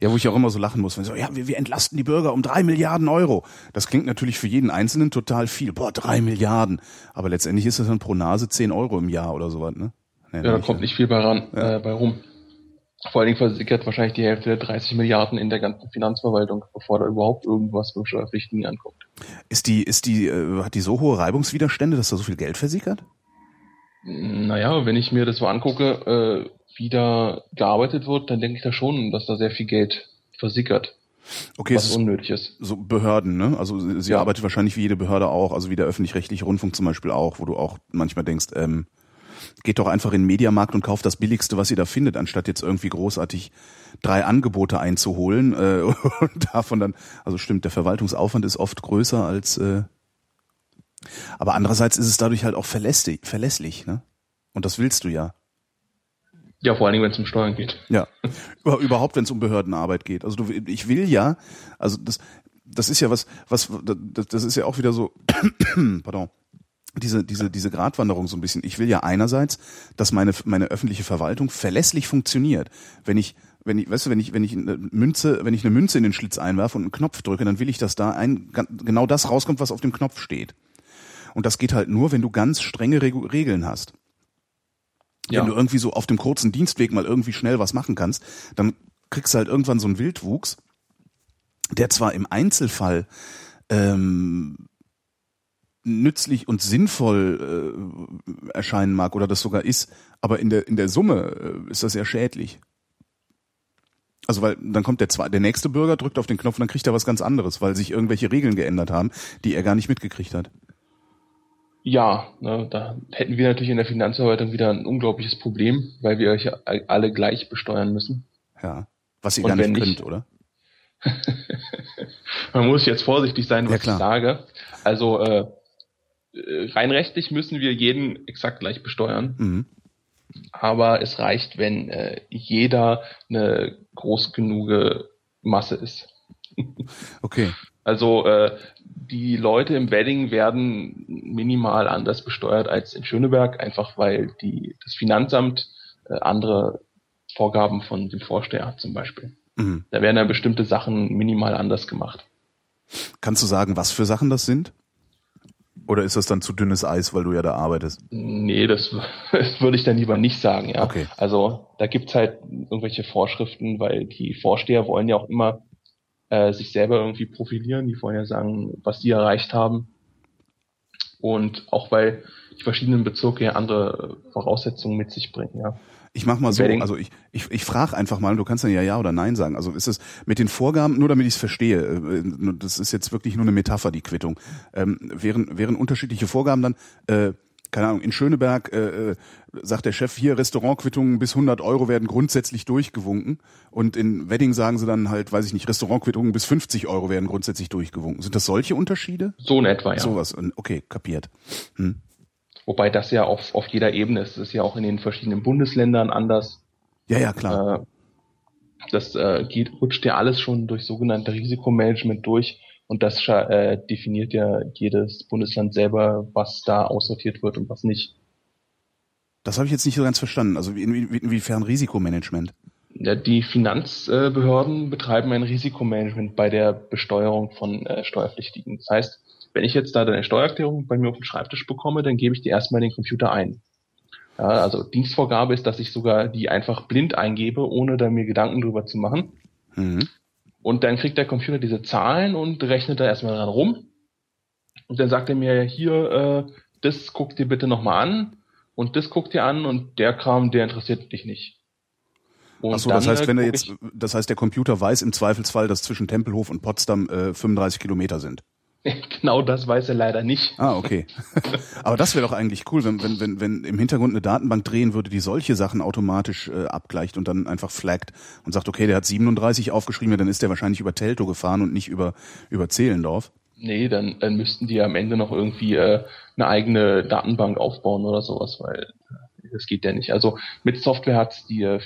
Ja, wo ich auch immer so lachen muss, wenn so, ja, wir, wir entlasten die Bürger um drei Milliarden Euro. Das klingt natürlich für jeden Einzelnen total viel. Boah, drei Milliarden. Aber letztendlich ist das dann pro Nase zehn Euro im Jahr oder sowas, ne? Nee, Ja, da kommt nicht viel bei, ran, äh, bei rum. Vor allen Dingen versickert wahrscheinlich die Hälfte der 30 Milliarden in der ganzen Finanzverwaltung, bevor da überhaupt irgendwas beim Steuerpflichtigen ankommt. Ist die, ist die, äh, hat die so hohe Reibungswiderstände, dass da so viel Geld versickert? Naja, wenn ich mir das so angucke, äh, wie da gearbeitet wird, dann denke ich da schon, dass da sehr viel Geld versickert, Okay, es was ist unnötig ist. so Behörden, ne? Also sie sie Ja. arbeitet wahrscheinlich wie jede Behörde auch, also wie der öffentlich-rechtliche Rundfunk zum Beispiel auch, wo du auch manchmal denkst, ähm, geht doch einfach in den Mediamarkt und kauft das Billigste, was ihr da findet, anstatt jetzt irgendwie großartig drei Angebote einzuholen äh, [LAUGHS] und davon dann, also stimmt, der Verwaltungsaufwand ist oft größer als, äh, aber andererseits ist es dadurch halt auch verlässlich, verlässlich, ne? Und das willst du ja. Ja, vor allen Dingen, wenn es um Steuern geht. Ja, Über, überhaupt, wenn es um Behördenarbeit geht. Also du, ich will ja, also das, das ist ja was, was, das, das ist ja auch wieder so, [COUGHS] pardon, diese, diese, diese Gratwanderung so ein bisschen. Ich will ja einerseits, dass meine, meine öffentliche Verwaltung verlässlich funktioniert. Wenn ich, wenn ich, weißt du, wenn ich, wenn ich eine Münze, wenn ich eine Münze in den Schlitz einwerfe und einen Knopf drücke, dann will ich, dass da ein, genau das rauskommt, was auf dem Knopf steht. Und das geht halt nur, wenn du ganz strenge Regu- Regeln hast. Ja. Wenn du irgendwie so auf dem kurzen Dienstweg mal irgendwie schnell was machen kannst, dann kriegst du halt irgendwann so einen Wildwuchs, der zwar im Einzelfall ähm, nützlich und sinnvoll äh, erscheinen mag oder das sogar ist, aber in der in der Summe äh, ist das sehr schädlich. Also weil dann kommt der zwei, der nächste Bürger drückt auf den Knopf und dann kriegt er was ganz anderes, weil sich irgendwelche Regeln geändert haben, die er gar nicht mitgekriegt hat. Ja, ne, da hätten wir natürlich in der Finanzverwaltung wieder ein unglaubliches Problem, weil wir euch alle gleich besteuern müssen. Ja, was ihr Und gar nicht könnt, nicht- oder? [LAUGHS] Man muss jetzt vorsichtig sein, was Ja, ich sage. Also äh, äh, rein rechtlich müssen wir jeden exakt gleich besteuern, Mhm. aber es reicht, wenn äh, jeder eine groß genug Masse ist. [LAUGHS] Okay. Also äh, die Leute im Wedding werden minimal anders besteuert als in Schöneberg, einfach weil die, das Finanzamt äh, andere Vorgaben von dem Vorsteher hat zum Beispiel. Mhm. Da werden dann bestimmte Sachen minimal anders gemacht. Kannst du sagen, was für Sachen das sind? Oder ist das dann zu dünnes Eis, weil du ja da arbeitest? Nee, das, [LAUGHS] das würde ich dann lieber nicht sagen, ja. Okay. Also da gibt's halt irgendwelche Vorschriften, weil die Vorsteher wollen ja auch immer äh, sich selber irgendwie profilieren, die ja sagen, was die erreicht haben. Und auch weil die verschiedenen Bezirke ja andere Voraussetzungen mit sich bringen, ja. Ich mach mal so, also ich, ich, ich frage einfach mal, du kannst dann ja ja oder nein sagen. Also ist es mit den Vorgaben, nur damit ich es verstehe, äh, das ist jetzt wirklich nur eine Metapher, die Quittung, ähm, wären, wären unterschiedliche Vorgaben dann, äh, keine Ahnung, in Schöneberg äh, äh, sagt der Chef hier, Restaurantquittungen bis 100 Euro werden grundsätzlich durchgewunken und in Wedding sagen sie dann halt, weiß ich nicht, Restaurantquittungen bis 50 Euro werden grundsätzlich durchgewunken. Sind das solche Unterschiede? So in etwa, ja. Sowas, okay, kapiert. Hm. Wobei das ja auf, auf jeder Ebene ist. Das ist ja auch in den verschiedenen Bundesländern anders. Ja, ja, klar. Äh, das äh, geht, rutscht ja alles schon durch sogenannte Risikomanagement durch und das äh, definiert ja jedes Bundesland selber, was da aussortiert wird und was nicht. Das habe ich jetzt nicht so ganz verstanden. Also in, in, inwiefern Risikomanagement? Ja, die Finanzbehörden betreiben ein Risikomanagement bei der Besteuerung von äh, Steuerpflichtigen. Das heißt, wenn ich jetzt da eine Steuererklärung bei mir auf den Schreibtisch bekomme, dann gebe ich die erstmal in den Computer ein. Ja, also Dienstvorgabe ist, dass ich sogar die einfach blind eingebe, ohne da mir Gedanken drüber zu machen. Mhm. Und dann kriegt der Computer diese Zahlen und rechnet da erstmal dran rum. Und dann sagt er mir hier, äh, das guck dir bitte nochmal an und das guck dir an und der Kram, der interessiert dich nicht. Und Ach so, das dann, heißt, äh, wenn er jetzt, das heißt, der Computer weiß im Zweifelsfall, dass zwischen Tempelhof und Potsdam äh, 35 Kilometer sind. [LAUGHS] genau das weiß er leider nicht. Ah, okay. [LAUGHS] Aber das wäre doch eigentlich cool, wenn, wenn, wenn, wenn im Hintergrund eine Datenbank drehen würde, die solche Sachen automatisch äh, abgleicht und dann einfach flaggt und sagt, okay, der hat 37 aufgeschrieben, ja, dann ist der wahrscheinlich über Telto gefahren und nicht über, über Zehlendorf. Nee, dann, dann müssten die am Ende noch irgendwie äh, eine eigene Datenbank aufbauen oder sowas, weil äh, das geht ja nicht. Also mit Software hat die äh,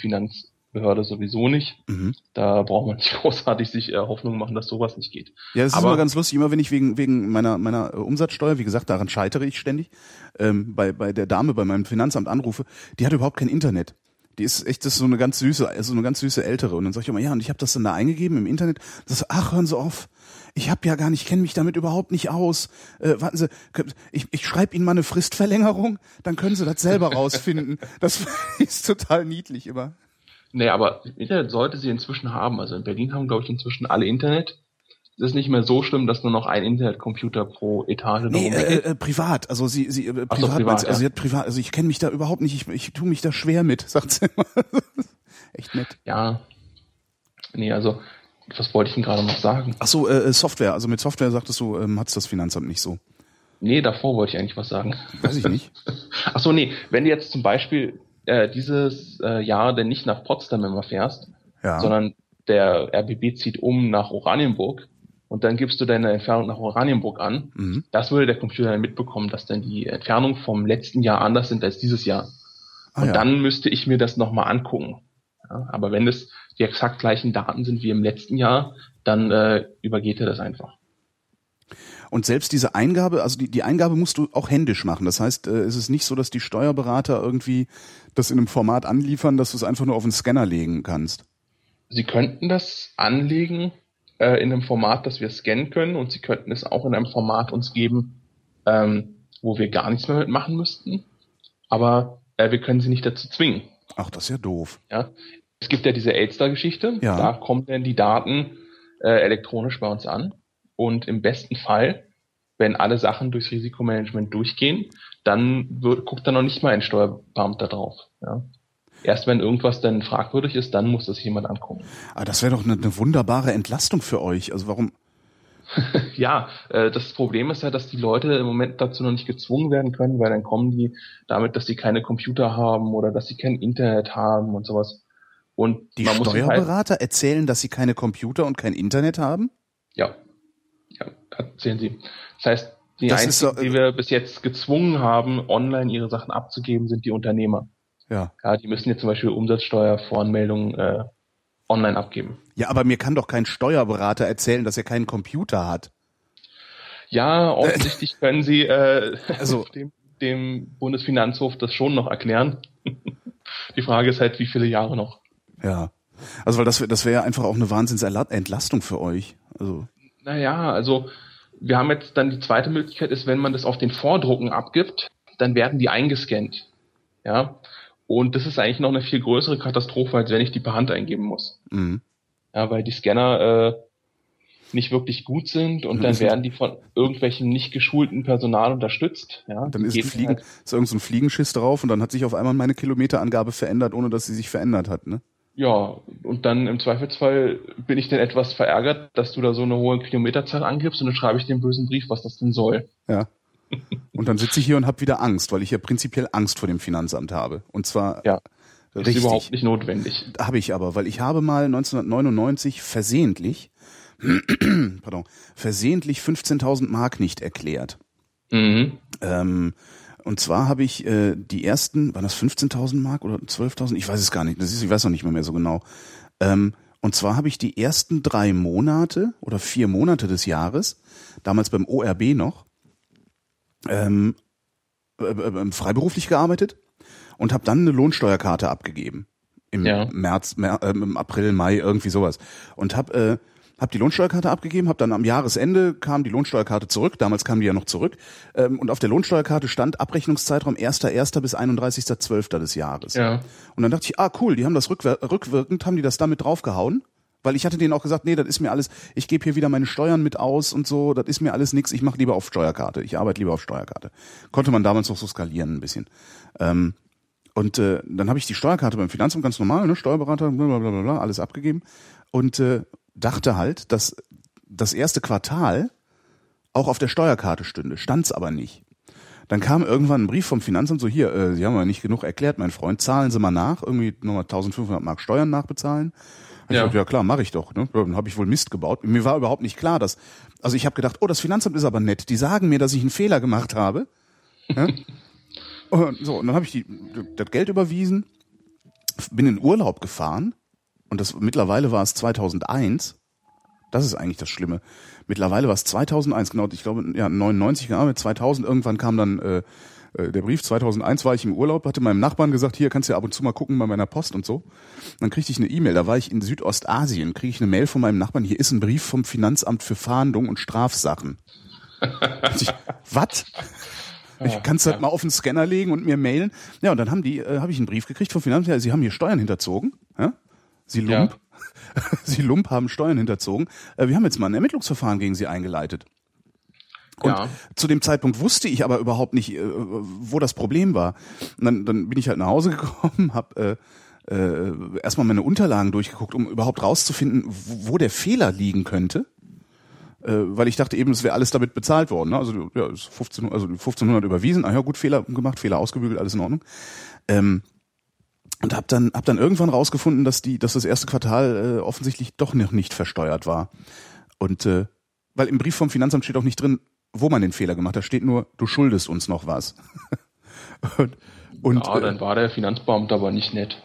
Finanzbehörde sowieso nicht. Mhm. Da braucht man nicht [LAUGHS] großartig sich äh, Hoffnung machen, dass sowas nicht geht. Ja, das ist Aber- immer ganz lustig, immer wenn ich wegen, wegen meiner, meiner äh, Umsatzsteuer, wie gesagt, daran scheitere ich ständig, ähm, bei, bei der Dame bei meinem Finanzamt anrufe, die hat überhaupt kein Internet. Die ist echt, das ist so eine ganz süße, so eine ganz süße ältere. Und dann sag ich immer, ja, und ich habe das dann da eingegeben im Internet. Das, ach, hören Sie auf. Ich habe ja gar nicht, kenne mich damit überhaupt nicht aus. Äh, warten Sie, ich, ich schreibe Ihnen mal eine Fristverlängerung, dann können Sie das selber rausfinden. Das [LAUGHS] ist total niedlich immer. Nee, aber Internet sollte sie inzwischen haben. Also in Berlin haben, glaube ich, inzwischen alle Internet. Es ist nicht mehr so schlimm, dass nur noch ein Internetcomputer pro Etage da Nee, äh, äh, privat. Also sie, sie äh, privat, so, privat, du? also ja. sie hat privat, also ich kenne mich da überhaupt nicht, ich, ich tue mich da schwer mit, [LAUGHS] sagt sie immer. Echt nett. Ja. Nee, also, was wollte ich denn gerade noch sagen? Ach so, äh, Software. Also mit Software sagtest du, ähm, hat's das Finanzamt nicht so. Nee, davor wollte ich eigentlich was sagen. Weiß ich nicht. [LAUGHS] Ach so, nee, wenn du jetzt zum Beispiel äh, dieses äh, Jahr denn nicht nach Potsdam immer fährst, Ja. sondern der RBB zieht um nach Oranienburg und dann gibst du deine Entfernung nach Oranienburg an, mhm. das würde der Computer dann mitbekommen, dass dann die Entfernung vom letzten Jahr anders sind als dieses Jahr. ah, Und ja. dann müsste ich mir das nochmal angucken. Ja, aber wenn es die exakt gleichen Daten sind wie im letzten Jahr, dann äh, übergeht er das einfach. Und selbst diese Eingabe, also die, die Eingabe musst du auch händisch machen. Das heißt, äh, es ist nicht so, dass die Steuerberater irgendwie das in einem Format anliefern, dass du es einfach nur auf den Scanner legen kannst. Sie könnten das anlegen äh, in einem Format, das wir scannen können und Sie könnten es auch in einem Format uns geben, ähm, wo wir gar nichts mehr mitmachen müssten. Aber äh, wir können Sie nicht dazu zwingen. Ach, das ist ja doof. Ja? Es gibt ja diese Elster-Geschichte. Ja. Da kommen dann die Daten äh, elektronisch bei uns an. Und im besten Fall, wenn alle Sachen durchs Risikomanagement durchgehen, dann wird, guckt da noch nicht mal ein Steuerbeamter drauf. Ja? Erst wenn irgendwas dann fragwürdig ist, dann muss das jemand angucken. Ah, das wäre doch eine, eine wunderbare Entlastung für euch. Also warum? [LAUGHS] Ja, äh, das Problem ist ja, dass die Leute im Moment dazu noch nicht gezwungen werden können, weil dann kommen die damit, dass sie keine Computer haben oder dass sie kein Internet haben und sowas. Und Die halt, Steuerberater erzählen, dass sie keine Computer und kein Internet haben? ja, ja, erzählen Sie. Das heißt, die Das einzigen, so- die wir bis jetzt gezwungen haben, online ihre Sachen abzugeben, sind die Unternehmer. Ja. Ja, die müssen jetzt zum Beispiel Umsatzsteuervoranmeldungen äh, online abgeben. Ja, aber mir kann doch kein Steuerberater erzählen, dass er keinen Computer hat. Ja, offensichtlich [LAUGHS] können Sie äh, Also- [LAUGHS] dem, dem Bundesfinanzhof das schon noch erklären. [LAUGHS] Die Frage ist halt, wie viele Jahre noch. Ja. Also weil das wäre das wäre ja einfach auch eine Wahnsinnsentlastung für euch. Also Naja, also wir haben jetzt dann die zweite Möglichkeit ist, wenn man das auf den Vordrucken abgibt, dann werden die eingescannt. Ja. Und das ist eigentlich noch eine viel größere Katastrophe, als wenn ich die per Hand eingeben muss. mh. Ja, weil die Scanner äh, nicht wirklich gut sind und dann werden die von irgendwelchem nicht geschulten Personal unterstützt. Ja, dann ist, ein Fliegen, halt- ist irgend so ein Fliegenschiss drauf und dann hat sich auf einmal meine Kilometerangabe verändert, ohne dass sie sich verändert hat. Ne? Ja, und dann im Zweifelsfall bin ich dann etwas verärgert, dass du da so eine hohe Kilometerzahl angibst und dann schreibe ich dir einen bösen Brief, was das denn soll. Ja. Und dann sitze ich hier und habe wieder Angst, weil ich ja prinzipiell Angst vor dem Finanzamt habe. Und zwar Ja, Ist richtig. überhaupt nicht notwendig. Habe ich aber, weil ich habe mal 1999 versehentlich, [CLEARS THROAT] pardon, versehentlich 15.000 Mark nicht erklärt. Mhm. Ähm, und zwar habe ich äh, die ersten, waren das 15.000 Mark oder 12.000? Ich weiß es gar nicht. Das ist, ich weiß noch nicht mehr, mehr so genau. Ähm, und zwar habe ich die ersten drei Monate oder vier Monate des Jahres, damals beim ORB noch, ähm, äh, äh, freiberuflich gearbeitet und habe dann eine Lohnsteuerkarte abgegeben im Ja. März, Mer, äh, im April, Mai irgendwie sowas und habe äh, hab die Lohnsteuerkarte abgegeben, habe dann am Jahresende kam die Lohnsteuerkarte zurück, damals kam die ja noch zurück ähm, und auf der Lohnsteuerkarte stand Abrechnungszeitraum 1.1. bis 31.12. des Jahres. Ja. Und dann dachte ich, ah cool, die haben das rückwir rückwirkend, haben die das damit draufgehauen? Weil ich hatte denen auch gesagt, nee, das ist mir alles, ich gebe hier wieder meine Steuern mit aus und so, das ist mir alles nix, ich mache lieber auf Steuerkarte, ich arbeite lieber auf Steuerkarte. Konnte man damals noch so skalieren ein bisschen. Ähm, und äh, dann habe ich die Steuerkarte beim Finanzamt ganz normal, ne, Steuerberater, blablabla, alles abgegeben und äh, dachte halt, dass das erste Quartal auch auf der Steuerkarte stünde, stand's aber nicht. Dann kam irgendwann ein Brief vom Finanzamt, so hier, äh, Sie haben ja nicht genug erklärt, mein Freund, zahlen Sie mal nach, irgendwie nochmal 1500 Mark Steuern nachbezahlen. Ich Ja. gesagt, ja klar, mache ich doch. Ne? Dann habe ich wohl Mist gebaut. Mir war überhaupt nicht klar, dass, also ich habe gedacht, oh, das Finanzamt ist aber nett, die sagen mir, dass ich einen Fehler gemacht habe. Ja? [LAUGHS] und so, und dann habe ich die, das Geld überwiesen, bin in Urlaub gefahren und das mittlerweile war es 2001. Das ist eigentlich das Schlimme. Mittlerweile war es 2001, genau, ich glaube, ja, 99 gearbeitet, 2000, irgendwann kam dann äh, äh, der Brief, 2001 war ich im Urlaub, hatte meinem Nachbarn gesagt, hier kannst du ja ab und zu mal gucken bei meiner Post und so. Dann kriegte ich eine E-Mail, da war ich in Südostasien, kriege ich eine Mail von meinem Nachbarn, hier ist ein Brief vom Finanzamt für Fahndung und Strafsachen. [LAUGHS] Was? Ich kann es halt mal auf den Scanner legen und mir mailen. Ja, und dann haben die, äh, habe ich einen Brief gekriegt vom Finanzamt, ja, sie haben hier Steuern hinterzogen. Ja? Sie Lump. [LAUGHS] Sie Lump haben Steuern hinterzogen. Äh, wir haben jetzt mal ein Ermittlungsverfahren gegen sie eingeleitet. Und Ja. zu dem Zeitpunkt wusste ich aber überhaupt nicht, äh, wo das Problem war. Und dann, dann bin ich halt nach Hause [LAUGHS] gekommen, habe äh, äh, erstmal meine Unterlagen durchgeguckt, um überhaupt rauszufinden, wo, wo der Fehler liegen könnte. Äh, weil ich dachte eben, es wäre alles damit bezahlt worden. Ne? Also ja, ist 15, also 1500 überwiesen. Ah ja, gut, Fehler gemacht, Fehler ausgebügelt, alles in Ordnung. Ähm, und habe dann hab dann irgendwann rausgefunden, dass die, dass das erste Quartal äh, offensichtlich doch noch nicht versteuert war. Und äh, weil im Brief vom Finanzamt steht auch nicht drin, wo man den Fehler gemacht hat. Da steht nur, du schuldest uns noch was. [LAUGHS] und und ja, äh, dann war der Finanzbeamte aber nicht nett.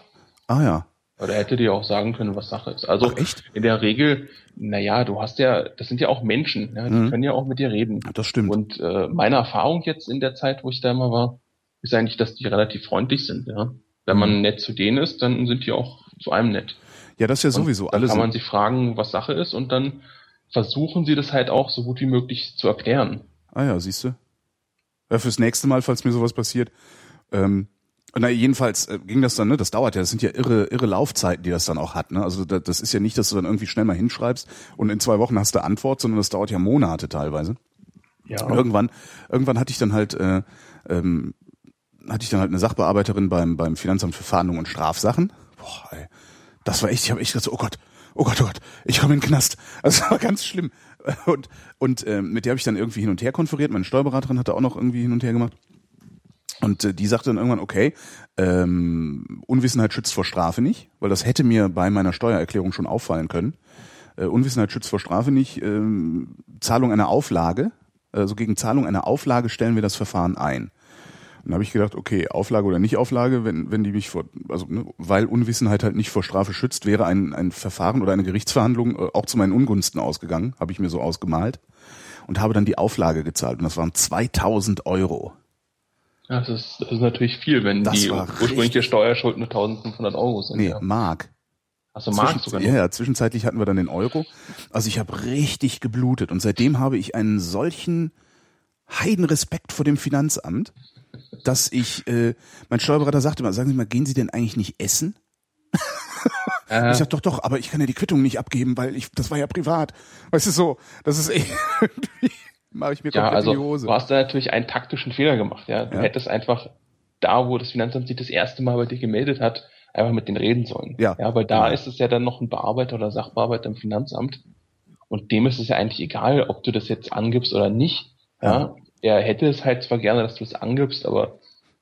ah ja, Oder hätte dir auch sagen können, was Sache ist. Also Ach, echt? in der Regel, naja, du hast ja, das sind ja auch Menschen, ja, die Mhm. können ja auch mit dir reden. das stimmt. Und äh, meine Erfahrung jetzt in der Zeit, wo ich da immer war, ist eigentlich, dass die relativ freundlich sind. Ja? Wenn man Mhm. nett zu denen ist, dann sind die auch zu einem nett. ja, das ist ja Und sowieso Dann alles. kann man sie fragen, was Sache ist, und dann versuchen sie das halt auch so gut wie möglich zu erklären. Ah ja, siehst du. Ja, fürs nächste Mal, falls mir sowas passiert. Ähm, na, jedenfalls äh, ging das dann, ne? Das dauert ja, das sind ja irre, irre Laufzeiten, die das dann auch hat, ne? Also da, das ist ja nicht, dass du dann irgendwie schnell mal hinschreibst und in zwei Wochen hast du Antwort, sondern das dauert ja Monate teilweise. Ja. Und irgendwann, irgendwann hatte ich dann halt, äh, ähm, hatte ich dann halt eine Sachbearbeiterin beim beim Finanzamt für Fahndung und Strafsachen. Boah, ey, das war echt, ich habe echt gedacht, oh Gott, oh Gott, oh Gott, ich komme in den Knast. [LAUGHS] Das war ganz schlimm. Und und ähm, mit der habe ich dann irgendwie hin und her konferiert. Meine Steuerberaterin hatte auch noch irgendwie hin und her gemacht. Und äh, die sagte dann irgendwann, okay, ähm, Unwissenheit schützt vor Strafe nicht, weil das hätte mir bei meiner Steuererklärung schon auffallen können. Äh, Unwissenheit schützt vor Strafe nicht. Ähm, Zahlung einer Auflage, also gegen Zahlung einer Auflage stellen wir das Verfahren ein. Dann habe ich gedacht, okay, Auflage oder nicht Auflage, wenn, wenn die mich vor, also ne, weil Unwissenheit halt nicht vor Strafe schützt, wäre ein, ein Verfahren oder eine Gerichtsverhandlung äh, auch zu meinen Ungunsten ausgegangen, habe ich mir so ausgemalt und habe dann die Auflage gezahlt und das waren 2000 Euro. Ja, das ist, das ist natürlich viel, wenn Das die ursprüngliche Steuerschuld nur 1500 Euro sind. Nee, ja. Mark. Also Mark Zwischen- sogar ja, noch. ja, zwischenzeitlich hatten wir dann den Euro. Also ich habe richtig geblutet und seitdem habe ich einen solchen Heidenrespekt vor dem Finanzamt, dass ich, äh, mein Steuerberater sagte immer, sagen Sie mal, gehen Sie denn eigentlich nicht essen? Ich sag doch, doch, aber ich kann ja die Quittung nicht abgeben, weil ich, das war ja privat. Weißt du so, das ist eh, [LAUGHS] mache ich mir ja, komplett also die Hose. du hast da natürlich einen taktischen Fehler gemacht. Ja, du Ja. hättest einfach da, wo das Finanzamt sich das erste Mal bei dir gemeldet hat, einfach mit denen reden sollen. Ja. ja, weil da Genau. ist es ja dann noch ein Bearbeiter oder Sachbearbeiter im Finanzamt und dem ist es ja eigentlich egal, ob du das jetzt angibst oder nicht. Ja, er hätte es halt zwar gerne, dass du es angibst, aber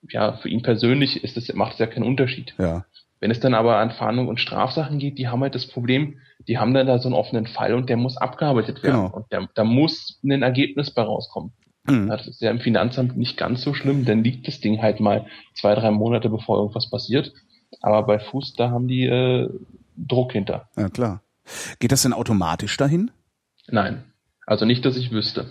ja, für ihn persönlich ist es, macht es ja keinen Unterschied. Ja, Wenn es dann aber an Fahndung und Strafsachen geht, die haben halt das Problem, die haben dann da so einen offenen Fall und der muss abgearbeitet werden. Genau. Und der, da muss ein Ergebnis bei rauskommen. Mhm. Das ist ja im Finanzamt nicht ganz so schlimm, dann liegt das Ding halt mal zwei, drei Monate, bevor irgendwas passiert. Aber bei Fuß, da haben die äh, Druck hinter. ja klar. Geht das denn automatisch dahin? Nein. Also nicht, dass ich wüsste.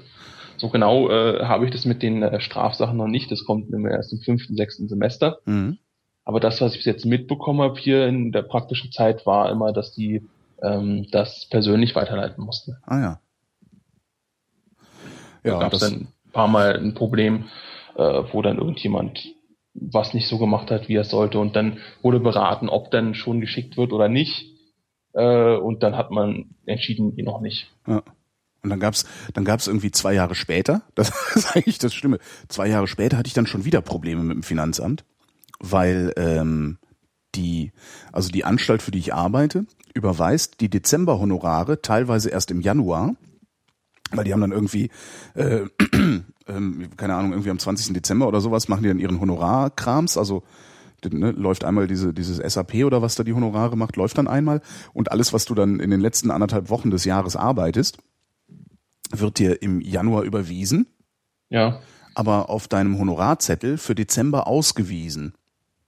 So genau äh, habe ich das mit den äh, Strafsachen noch nicht. Das kommt immer erst im fünften, sechsten Semester. Mhm. Aber das, was ich bis jetzt mitbekommen habe hier in der praktischen Zeit, war immer, dass die ähm, das persönlich weiterleiten mussten. Ah ja. da Ja, gab es dann ein paar Mal ein Problem, äh, wo dann irgendjemand was nicht so gemacht hat, wie er sollte. Und dann wurde beraten, ob dann schon geschickt wird oder nicht. Äh, und dann hat man entschieden, eh noch nicht. Ja. Und dann gab's, dann gab's irgendwie zwei Jahre später, [LAUGHS] das ist eigentlich das Schlimme, zwei Jahre später hatte ich dann schon wieder Probleme mit dem Finanzamt, weil ähm, die, also die Anstalt, für die ich arbeite, überweist die Dezemberhonorare teilweise erst im Januar, weil die haben dann irgendwie, äh, [CLEARS THROAT] ähm, keine Ahnung, irgendwie am 20. Dezember oder sowas machen die dann ihren Honorarkrams, also ne, läuft einmal diese, dieses SAP oder was da die Honorare macht, läuft dann einmal und alles, was du dann in den letzten anderthalb Wochen des Jahres arbeitest, wird dir im Januar überwiesen, Ja, aber auf deinem Honorarzettel für Dezember ausgewiesen.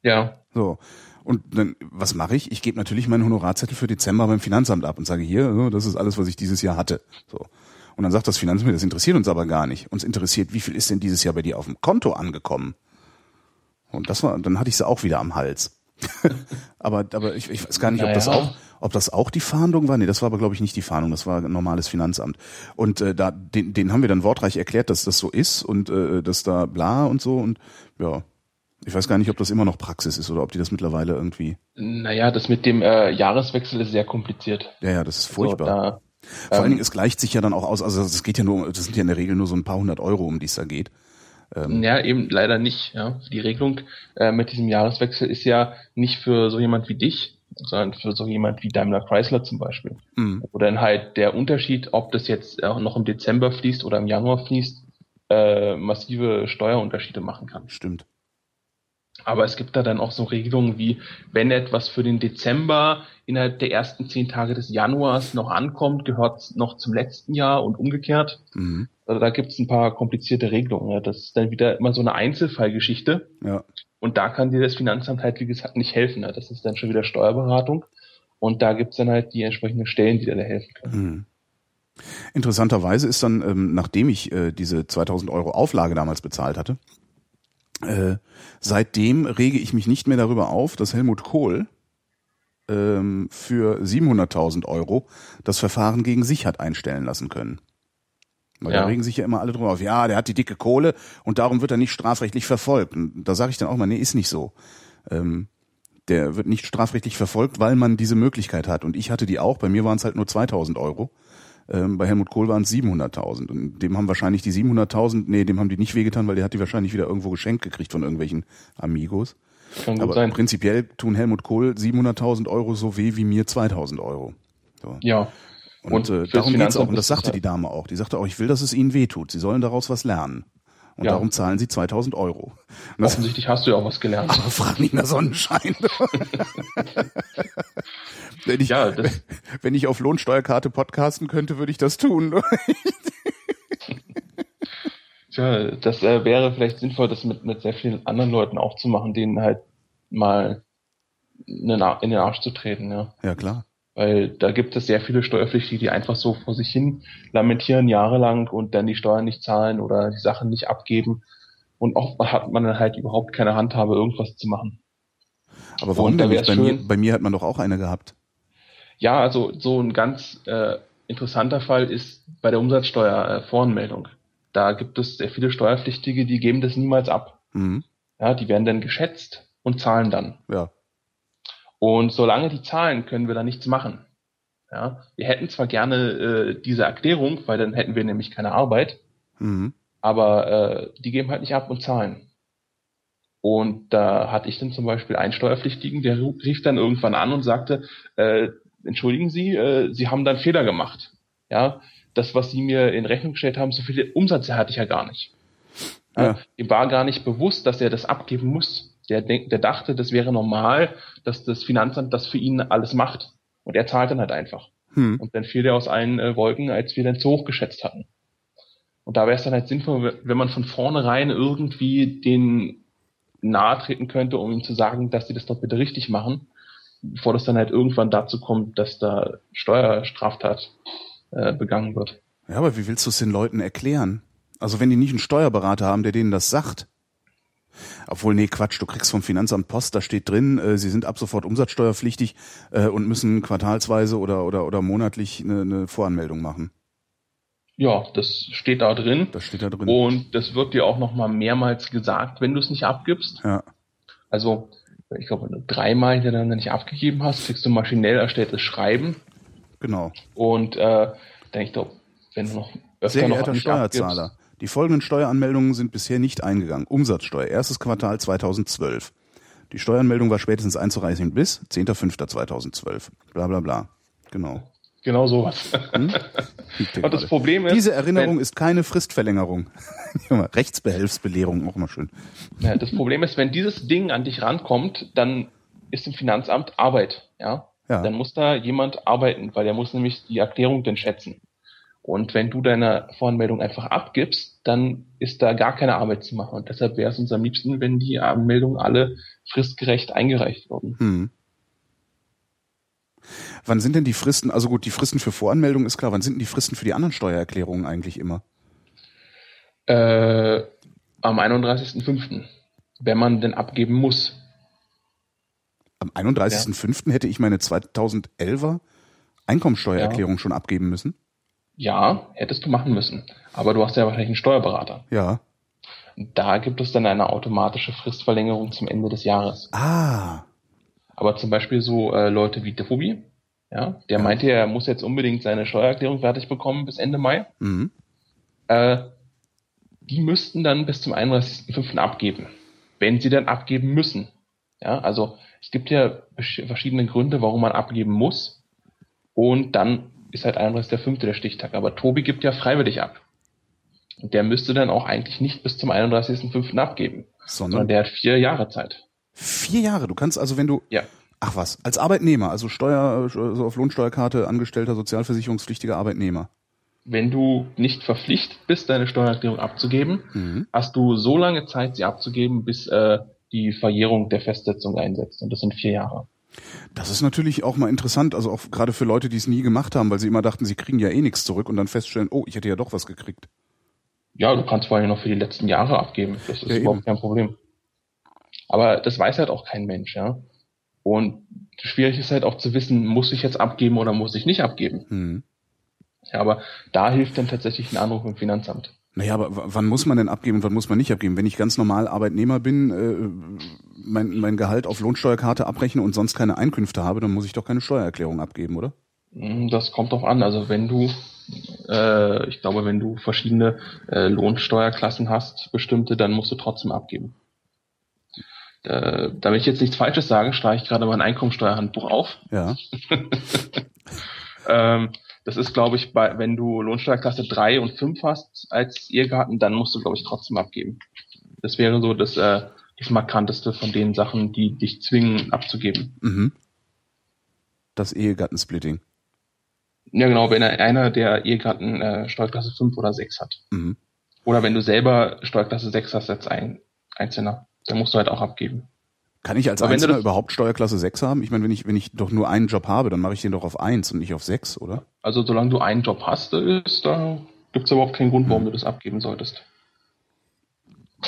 ja, So. Und dann, was mache ich? Ich gebe natürlich meinen Honorarzettel für Dezember beim Finanzamt ab und sage hier, so, das ist alles, was ich dieses Jahr hatte. So. Und dann sagt das Finanzamt, das interessiert uns aber gar nicht. Uns interessiert, wie viel ist denn dieses Jahr bei dir auf dem Konto angekommen? Und das war, dann hatte ich sie auch wieder am Hals. [LAUGHS] aber, aber ich, ich weiß gar nicht, ob das Naja. auch, ob das auch die Fahndung war. Nee, das war aber glaube ich nicht die Fahndung, das war ein normales Finanzamt. Und äh, da, den, den haben wir dann wortreich erklärt, dass das so ist und äh, dass da bla und so und ja. Ich weiß gar nicht, ob das immer noch Praxis ist oder ob die das mittlerweile irgendwie. naja, das mit dem äh, Jahreswechsel ist sehr kompliziert. Ja, ja, das ist furchtbar. So, da, Vor allen ähm, Dingen, es gleicht sich ja dann auch aus, also es geht ja nur, das sind ja in der Regel nur so ein paar hundert Euro, um die es da geht. Ähm, Ja, eben leider nicht. Ja. Die Regelung äh, mit diesem Jahreswechsel ist ja nicht für so jemand wie dich, sondern für so jemand wie Daimler Chrysler zum Beispiel. Mhm. Wo dann halt der Unterschied, ob das jetzt äh, noch im Dezember fließt oder im Januar fließt, äh, massive Steuerunterschiede machen kann. Stimmt. Aber es gibt da dann auch so Regelungen wie, wenn etwas für den Dezember innerhalb der ersten zehn Tage des Januars noch ankommt, gehört es noch zum letzten Jahr und umgekehrt. Mhm. Also da gibt es ein paar komplizierte Regelungen. Ja. Das ist dann wieder immer so eine Einzelfallgeschichte. Ja. Und da kann dir das Finanzamt halt, wie gesagt, nicht helfen. Ja. Das ist dann schon wieder Steuerberatung. Und da gibt's dann halt die entsprechenden Stellen, die dir da helfen können. Mhm. Interessanterweise ist dann, ähm, nachdem ich äh, diese 2000 Euro Auflage damals bezahlt hatte, äh, seitdem rege ich mich nicht mehr darüber auf, dass Helmut Kohl ähm, für 700.000 Euro das Verfahren gegen sich hat einstellen lassen können. Weil da Ja. regen sich ja immer alle drüber auf. Ja, der hat die dicke Kohle und darum wird er nicht strafrechtlich verfolgt. Und da sage ich dann auch mal, nee, ist nicht so. Ähm, der wird nicht strafrechtlich verfolgt, weil man diese Möglichkeit hat. Und ich hatte die auch. Bei mir waren es halt nur 2000 Euro. Ähm, bei Helmut Kohl waren es 700.000. Und dem haben wahrscheinlich die 700.000, nee, dem haben die nicht wehgetan, weil der hat die wahrscheinlich wieder irgendwo geschenkt gekriegt von irgendwelchen Amigos. Kann gut Aber sein. prinzipiell tun Helmut Kohl 700.000 Euro so weh wie mir 2000 Euro. So. Ja. Und, Und äh, darum geht's auch. Und das sagte halt- die Dame auch. Die sagte auch, ich will, dass es ihnen wehtut. Sie sollen daraus was lernen. Und Ja. darum zahlen sie 2000 Euro. Und Offensichtlich hast du ja auch was gelernt. aber frag nicht nach Sonnenschein. [LAUGHS] wenn, ich, Ja, wenn ich auf Lohnsteuerkarte podcasten könnte, würde ich das tun. [LAUGHS] tja, das äh, wäre vielleicht sinnvoll, das mit, mit sehr vielen anderen Leuten auch zu machen, denen halt mal in den Ar- in den Arsch zu treten, ja. ja, klar. Weil da gibt es sehr viele Steuerpflichtige, die einfach so vor sich hin lamentieren jahrelang und dann die Steuern nicht zahlen oder die Sachen nicht abgeben. Und oft hat man dann halt überhaupt keine Handhabe, irgendwas zu machen. Aber warum denn nicht? Bei mir, schön- bei mir hat man doch auch eine gehabt. Ja, also so ein ganz äh, interessanter Fall ist bei der Umsatzsteuer äh, Voranmeldung. Da gibt es sehr viele Steuerpflichtige, die geben das niemals ab. Mhm. Ja, die werden dann geschätzt und zahlen dann. Ja. Und solange die zahlen, können wir da nichts machen. Ja, wir hätten zwar gerne äh, diese Erklärung, weil dann hätten wir nämlich keine Arbeit, Mhm. aber äh, die geben halt nicht ab und zahlen. Und da hatte ich dann zum Beispiel einen Steuerpflichtigen, der rief dann irgendwann an und sagte, äh, entschuldigen Sie, äh, Sie haben da einen Fehler gemacht. Ja, das, was Sie mir in Rechnung gestellt haben, so viele Umsätze hatte ich ja gar nicht. Ja. Ja. Ihm war gar nicht bewusst, dass er das abgeben muss. Der, der dachte, das wäre normal, dass das Finanzamt das für ihn alles macht. Und er zahlt dann halt einfach. Hm. Und dann fiel der aus allen äh, Wolken, als wir dann zu hoch geschätzt hatten. Und da wäre es dann halt sinnvoll, wenn man von vornherein irgendwie den nahe treten könnte, um ihm zu sagen, dass sie das doch bitte richtig machen, bevor das dann halt irgendwann dazu kommt, dass da Steuerstraftat äh, begangen wird. Ja, aber wie willst du es den Leuten erklären? Also wenn die nicht einen Steuerberater haben, der denen das sagt. Obwohl, nee, Quatsch, du kriegst vom Finanzamt Post, da steht drin, äh, sie sind ab sofort umsatzsteuerpflichtig äh, und müssen quartalsweise oder, oder, oder monatlich eine, eine Voranmeldung machen. Ja, das steht da drin. Das steht da drin. Und das wird dir auch nochmal mehrmals gesagt, wenn du es nicht abgibst. Ja. Also, ich glaube, wenn du dreimal hintereinander nicht abgegeben hast, kriegst du maschinell erstelltes Schreiben. Genau. Und äh, dann, ich glaube, wenn du noch öfter Sehr noch nicht Steuerzahler, die folgenden Steueranmeldungen sind bisher nicht eingegangen. Umsatzsteuer, erstes Quartal 2012. Die Steueranmeldung war spätestens einzureichen bis 10.05.2012. Bla bla bla. Genau. Genau sowas. Hm? [LAUGHS] Und das. Problem ist, Diese Erinnerung wenn, ist keine Fristverlängerung. [LAUGHS] Rechtsbehelfsbelehrung, auch mal schön. ja, das Problem ist, wenn dieses Ding an dich rankommt, dann ist im Finanzamt Arbeit, ja. Ja. Dann muss da jemand arbeiten, weil der muss nämlich die Erklärung dann schätzen. Und wenn du deine Voranmeldung einfach abgibst, dann ist da gar keine Arbeit zu machen. Und deshalb wäre es uns am liebsten, wenn die Anmeldungen alle fristgerecht eingereicht würden. Hm. Wann sind denn die Fristen, also gut, die Fristen für Voranmeldung ist klar, wann sind denn die Fristen für die anderen Steuererklärungen eigentlich immer? Äh, am 31.05., wenn man denn abgeben muss. Am 31.05. hätte ich meine 2011er Einkommensteuererklärung schon abgeben müssen. Ja, hättest du machen müssen. Aber du hast ja wahrscheinlich einen Steuerberater. Ja. Da gibt es dann eine automatische Fristverlängerung zum Ende des Jahres. Ah, Aber zum Beispiel so äh, Leute wie Defobi, ja, der meinte, er muss jetzt unbedingt seine Steuererklärung fertig bekommen bis Ende Mai. mhm. Äh, die müssten dann bis zum 31.05. abgeben, wenn sie dann abgeben müssen. Ja, also es gibt ja verschiedene Gründe, warum man abgeben muss. Und dann ist halt 31.05. der Stichtag. Aber Tobi gibt ja freiwillig ab. Und der müsste dann auch eigentlich nicht bis zum 31.05. abgeben, sondern sondern der hat vier Jahre Zeit. vier Jahre. Du kannst also, wenn du, Ja. ach was, als Arbeitnehmer, also Steuer, so auf Lohnsteuerkarte angestellter, sozialversicherungspflichtiger Arbeitnehmer. Wenn du nicht verpflichtet bist, deine Steuererklärung abzugeben, Mhm. hast du so lange Zeit, sie abzugeben, bis äh, die Verjährung der Festsetzung einsetzt. Und das sind vier Jahre. Das ist natürlich auch mal interessant, also auch gerade für Leute, die es nie gemacht haben, weil sie immer dachten, sie kriegen ja eh nichts zurück und dann feststellen, oh, ich hätte ja doch was gekriegt. Ja, du kannst vor allem noch für die letzten Jahre abgeben. Das ist Ja, überhaupt eben. kein Problem. Aber das weiß halt auch kein Mensch, ja. Und schwierig ist halt auch zu wissen, muss ich jetzt abgeben oder muss ich nicht abgeben. Hm. Ja, aber da hilft dann tatsächlich ein Anruf im Finanzamt. Naja, aber wann muss man denn abgeben und wann muss man nicht abgeben? Wenn ich ganz normal Arbeitnehmer bin, äh, mein, mein Gehalt auf Lohnsteuerkarte abrechne und sonst keine Einkünfte habe, dann muss ich doch keine Steuererklärung abgeben, oder? Mm, Das kommt drauf an. Also wenn du, äh, ich glaube, wenn du verschiedene äh, Lohnsteuerklassen hast, bestimmte, dann musst du trotzdem abgeben. Äh, damit ich jetzt nichts Falsches sage, schlage ich gerade mein Einkommensteuerhandbuch auf. Ja. [LAUGHS] Ähm, Das ist, glaube ich, bei, wenn du Lohnsteuerklasse 3 und 5 hast als Ehegatten, dann musst du, glaube ich, trotzdem abgeben. Das wäre so das, äh, das markanteste von den Sachen, die dich zwingen abzugeben. Mhm. Das Ehegattensplitting. Ja, genau, wenn einer der Ehegatten äh, Steuerklasse 5 oder 6 hat. Mhm. Oder wenn du selber Steuerklasse 6 hast als ein Einzelner, dann musst du halt auch abgeben. Kann ich als Aber Einzelner überhaupt Steuerklasse 6 haben? Ich meine, wenn ich, wenn ich doch nur einen Job habe, dann mache ich den doch auf 1 und nicht auf 6, oder? Also solange du einen Job hast, ist, da gibt's überhaupt keinen Grund, warum du das abgeben solltest.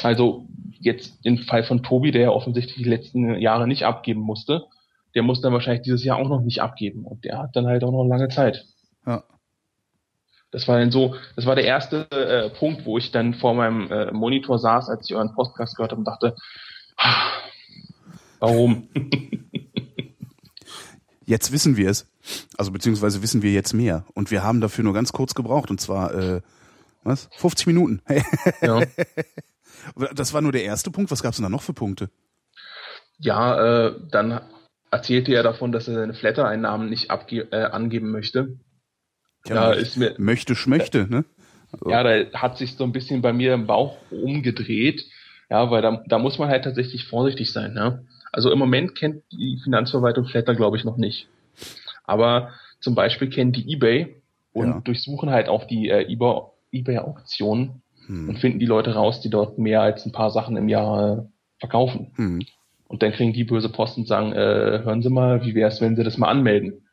Also jetzt im Fall von Tobi, der ja offensichtlich die letzten Jahre nicht abgeben musste, der muss dann wahrscheinlich dieses Jahr auch noch nicht abgeben und der hat dann halt auch noch lange Zeit. Ja. Das war dann so, das war der erste äh, Punkt, wo ich dann vor meinem äh, Monitor saß, als ich euren Podcast gehört habe und dachte, ah, warum? [LAUGHS] Jetzt wissen wir es. Also beziehungsweise wissen wir jetzt mehr. Und wir haben dafür nur ganz kurz gebraucht. Und zwar, äh, was? 50 Minuten. ja. [LAUGHS] Das war nur der erste Punkt. Was gab es denn da noch für Punkte? Ja, äh, dann erzählte er davon, dass er seine Flatter-Einnahmen nicht äh, angeben möchte. Da ist mir, möchte, schmöchte, ne? Also, ja, da hat sich so ein bisschen bei mir im Bauch umgedreht. Ja, weil da, da muss man halt tatsächlich vorsichtig sein. Ne? Also im Moment kennt die Finanzverwaltung Flatter, glaube ich, noch nicht. Aber zum Beispiel kennen die eBay und Ja. durchsuchen halt auch die äh, eBay- eBay-Auktionen und hm, finden die Leute raus, die dort mehr als ein paar Sachen im Jahr verkaufen. hm. Und dann kriegen die böse Post und sagen, äh, hören Sie mal, wie wäre es, wenn Sie das mal anmelden?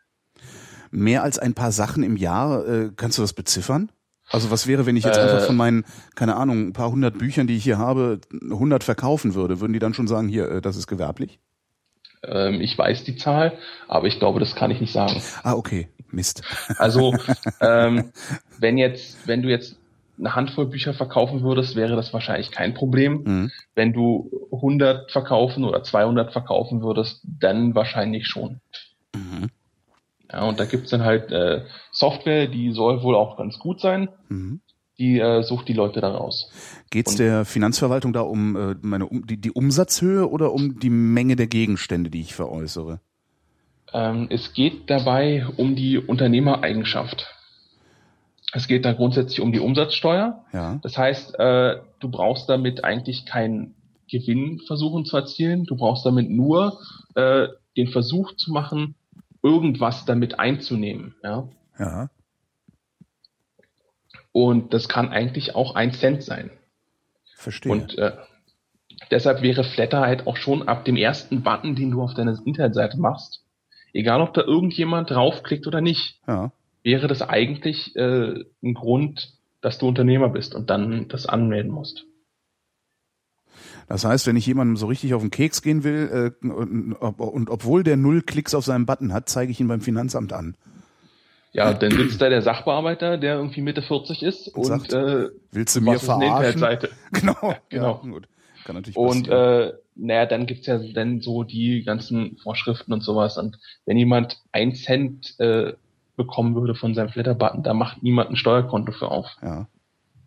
Mehr als ein paar Sachen im Jahr, äh, kannst du das beziffern? Also was wäre, wenn ich jetzt Äh, einfach von meinen, keine Ahnung, ein paar hundert Büchern, die ich hier habe, 100 verkaufen würde? Würden die dann schon sagen, hier, äh, das ist gewerblich? Ähm, ich weiß die Zahl, aber ich glaube, das kann ich nicht sagen. Ah, okay. Mist. Also, [LAUGHS] ähm, wenn jetzt, wenn du jetzt eine Handvoll Bücher verkaufen würdest, wäre das wahrscheinlich kein Problem. Mhm. Wenn du 100 verkaufen oder 200 verkaufen würdest, dann wahrscheinlich schon. Mhm. Ja, und da gibt's dann halt äh, Software, die soll wohl auch ganz gut sein. Mhm. Die äh, sucht die Leute da raus. Geht's Und- der Finanzverwaltung da um äh, meine um, die, die Umsatzhöhe oder um die Menge der Gegenstände, die ich veräußere? Ähm, es geht dabei um die Unternehmereigenschaft. Es geht da grundsätzlich um die Umsatzsteuer. Ja. Das heißt, äh, du brauchst damit eigentlich keinen Gewinn versuchen zu erzielen. Du brauchst damit nur äh, den Versuch zu machen, irgendwas damit einzunehmen. Ja? Ja. Und das kann eigentlich auch ein Cent sein. Verstehe. Und äh, deshalb wäre Flatter halt auch schon ab dem ersten Button, den du auf deiner Internetseite machst, egal ob da irgendjemand draufklickt oder nicht, ja. Wäre das eigentlich äh, ein Grund, dass du Unternehmer bist und dann das anmelden musst. Das heißt, wenn ich jemandem so richtig auf den Keks gehen will äh, und, ob- und obwohl der null Klicks auf seinem Button hat, zeige ich ihn beim Finanzamt an. Ja, dann sitzt da der Sachbearbeiter, der irgendwie Mitte 40 ist und, sagt, äh, Willst du mir verarschen? Genau, [LAUGHS] Genau. Ja, gut. Kann natürlich Und passieren. äh, naja, dann gibt's ja dann so die ganzen Vorschriften und sowas. Und wenn jemand ein Cent äh, bekommen würde von seinem Flatter-Button, da macht niemand ein Steuerkonto für auf. ja.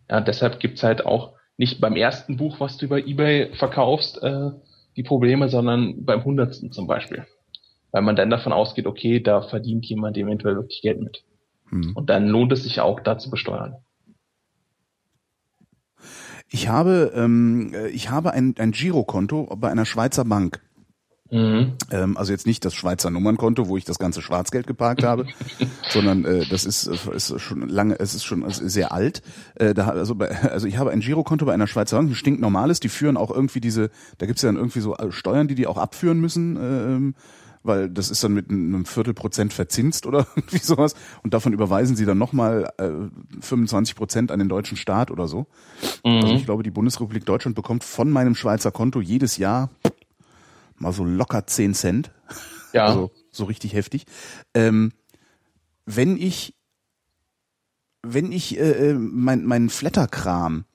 Ja, deshalb gibt's halt auch nicht beim ersten Buch, was du über Ebay verkaufst, äh, die Probleme, sondern beim hundertsten zum Beispiel. Weil man dann davon ausgeht, okay, da verdient jemand eventuell wirklich Geld mit. Hm. Und dann lohnt es sich auch, da zu besteuern. Ich habe, ähm, äh, ich habe ein, ein Girokonto bei einer Schweizer Bank. Mhm. Ähm, also jetzt nicht das Schweizer Nummernkonto, wo ich das ganze Schwarzgeld geparkt habe, [LAUGHS] sondern äh, das ist, ist schon lange, es ist schon ist sehr alt. Äh, da, also, bei, also ich habe ein Girokonto bei einer Schweizer Bank, ein stinknormales, die führen auch irgendwie diese, da gibt's ja dann irgendwie so äh, Steuern, die die auch abführen müssen, ähm, weil das ist dann mit einem Viertelprozent verzinst oder [LAUGHS] irgendwie sowas und davon überweisen sie dann nochmal äh, 25 Prozent an den deutschen Staat oder so. Also ich glaube, die Bundesrepublik Deutschland bekommt von meinem Schweizer Konto jedes Jahr mal so locker 10 Cent. Ja. Also so richtig heftig. Ähm, wenn ich, wenn ich äh, äh, mein, mein Flatterkram,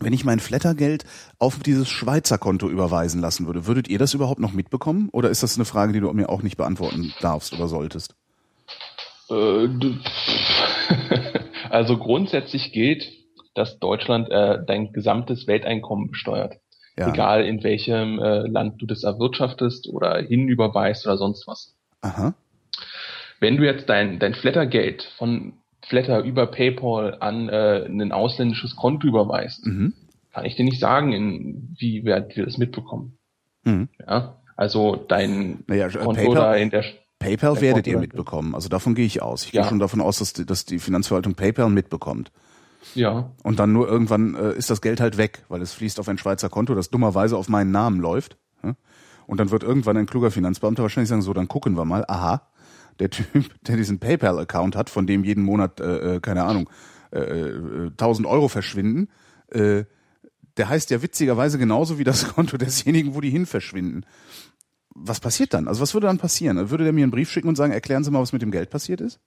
wenn ich mein Flattergeld auf dieses Schweizer Konto überweisen lassen würde, würdet ihr das überhaupt noch mitbekommen? Oder ist das eine Frage, die du mir auch nicht beantworten darfst oder solltest? Äh, [LAUGHS] also grundsätzlich gilt, dass Deutschland äh, dein gesamtes Welteinkommen besteuert. Ja. Egal in welchem äh, Land du das erwirtschaftest oder hinüberweist oder sonst was. Aha. wenn du jetzt dein, dein Flattergeld von Flatter über PayPal an äh, ein ausländisches Konto überweist, Mhm. kann ich dir nicht sagen, inwieweit wir das mitbekommen. Mhm. Ja, also dein Naja, äh, Konto PayPal- da in der PayPal werdet ihr mitbekommen. Also davon gehe ich aus. Ich gehe Ja. schon davon aus, dass die, dass die Finanzverwaltung PayPal mitbekommt. Ja, Und dann nur irgendwann äh, ist das Geld halt weg, weil es fließt auf ein Schweizer Konto, das dummerweise auf meinen Namen läuft. Und dann wird irgendwann ein kluger Finanzbeamter wahrscheinlich sagen, so, dann gucken wir mal, aha, der Typ, [LAUGHS] der diesen PayPal-Account hat, von dem jeden Monat, äh, äh, keine Ahnung, äh, äh, 1000 Euro verschwinden, äh, der heißt ja witzigerweise genauso wie das [LAUGHS] Konto desjenigen, wo die hin verschwinden. Was passiert dann? Also was würde dann passieren? Würde der mir einen Brief schicken und sagen, erklären Sie mal, was mit dem Geld passiert ist?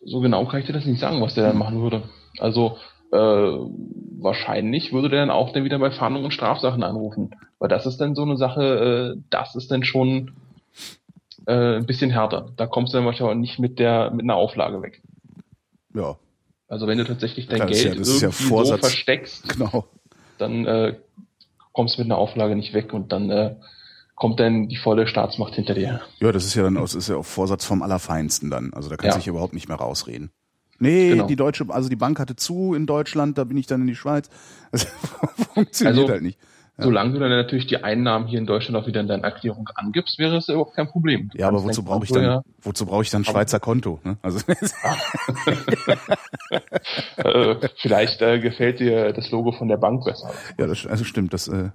so genau kann ich dir das nicht sagen, was der dann machen würde. Also äh, wahrscheinlich würde der dann auch dann wieder bei Fahndung und Strafsachen anrufen. Weil das ist dann so eine Sache, äh, das ist dann schon äh, ein bisschen härter. Da kommst du dann wahrscheinlich auch nicht mit der mit einer Auflage weg. Ja, Also wenn du tatsächlich dein das ja- Geld das ja irgendwie so Vorsatz. versteckst, genau. dann äh, kommst du mit einer Auflage nicht weg und dann äh, kommt dann die volle Staatsmacht hinter dir. Ja, das ist ja dann aus, ist ja auch Vorsatz vom Allerfeinsten dann. Also da kannst du Ja. dich überhaupt nicht mehr rausreden. Nee, Genau. die deutsche, also die Bank hatte zu in Deutschland, da bin ich dann in die Schweiz. Das [LAUGHS] funktioniert Also, halt nicht. Solange du dann natürlich die Einnahmen hier in Deutschland auch wieder in deiner Erklärung angibst, wäre es überhaupt kein Problem. Du Ja, aber wozu brauche ich dann, wozu brauche ich dann Schweizer Konto? Ne? Also Ja, [LAUGHS] äh, vielleicht äh, gefällt dir das Logo von der Bank besser. ja, das also stimmt. Das äh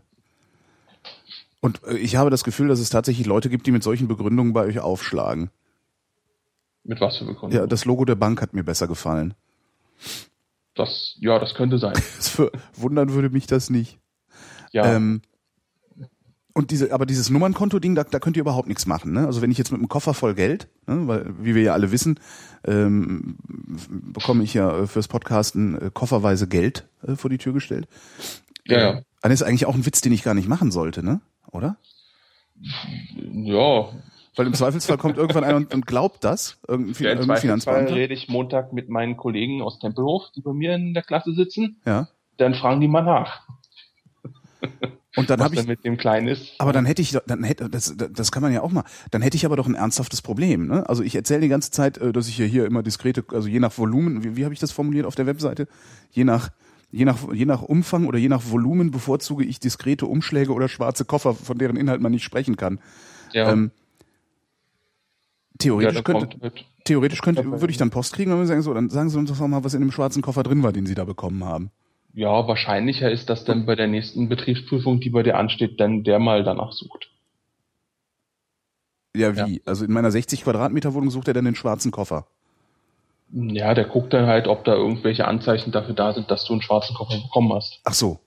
und äh, ich habe das Gefühl, dass es tatsächlich Leute gibt, die mit solchen Begründungen bei euch aufschlagen. Mit was für Begründung? Ja, das Logo der Bank hat mir besser gefallen. das, ja, das könnte sein. [LAUGHS] Wundern würde mich das nicht. Ja, Ähm, und diese, aber dieses Nummernkonto-Ding, da, da könnt ihr überhaupt nichts machen. Ne? Also wenn ich jetzt mit einem Koffer voll Geld, ne, weil wie wir ja alle wissen, ähm, bekomme ich ja äh, fürs Podcasten äh, kofferweise Geld äh, vor die Tür gestellt. ja, ja. Dann ist eigentlich auch ein Witz, den ich gar nicht machen sollte, ne? Oder? ja. Weil im Zweifelsfall kommt irgendwann einer und, und glaubt das, irgendein, Fin- ja Im irgendein Zweifelsfall Finanzbeamter. rede ich Montag mit meinen Kollegen aus Tempelhof, die bei mir in der Klasse sitzen. Ja. Dann fragen die mal nach, [LAUGHS] Und dann habe ich mit dem Kleinen ist. Aber dann hätte ich, dann hätte, das, das kann man ja auch mal, dann hätte ich aber doch ein ernsthaftes Problem. Ne? Also ich erzähle die ganze Zeit, äh, dass ich ja hier immer diskrete, also je nach Volumen, wie, wie habe ich das formuliert auf der Webseite? Je nach, je nach, je nach Umfang oder je nach Volumen bevorzuge ich diskrete Umschläge oder schwarze Koffer, von deren Inhalt man nicht sprechen kann. ja, Ähm, ja theoretisch da könnte, theoretisch könnte, würde ich dann Post kriegen und würde sagen, so, dann sagen Sie uns doch mal, was in dem schwarzen Koffer drin war, den Sie da bekommen haben. Ja, wahrscheinlicher ist, dass dann bei der nächsten Betriebsprüfung, die bei dir ansteht, dann der mal danach sucht. Ja, wie? Also in meiner 60 Quadratmeter Wohnung sucht er dann den schwarzen Koffer. Ja, der guckt dann halt, ob da irgendwelche Anzeichen dafür da sind, dass du einen schwarzen Koffer bekommen hast. Ach so.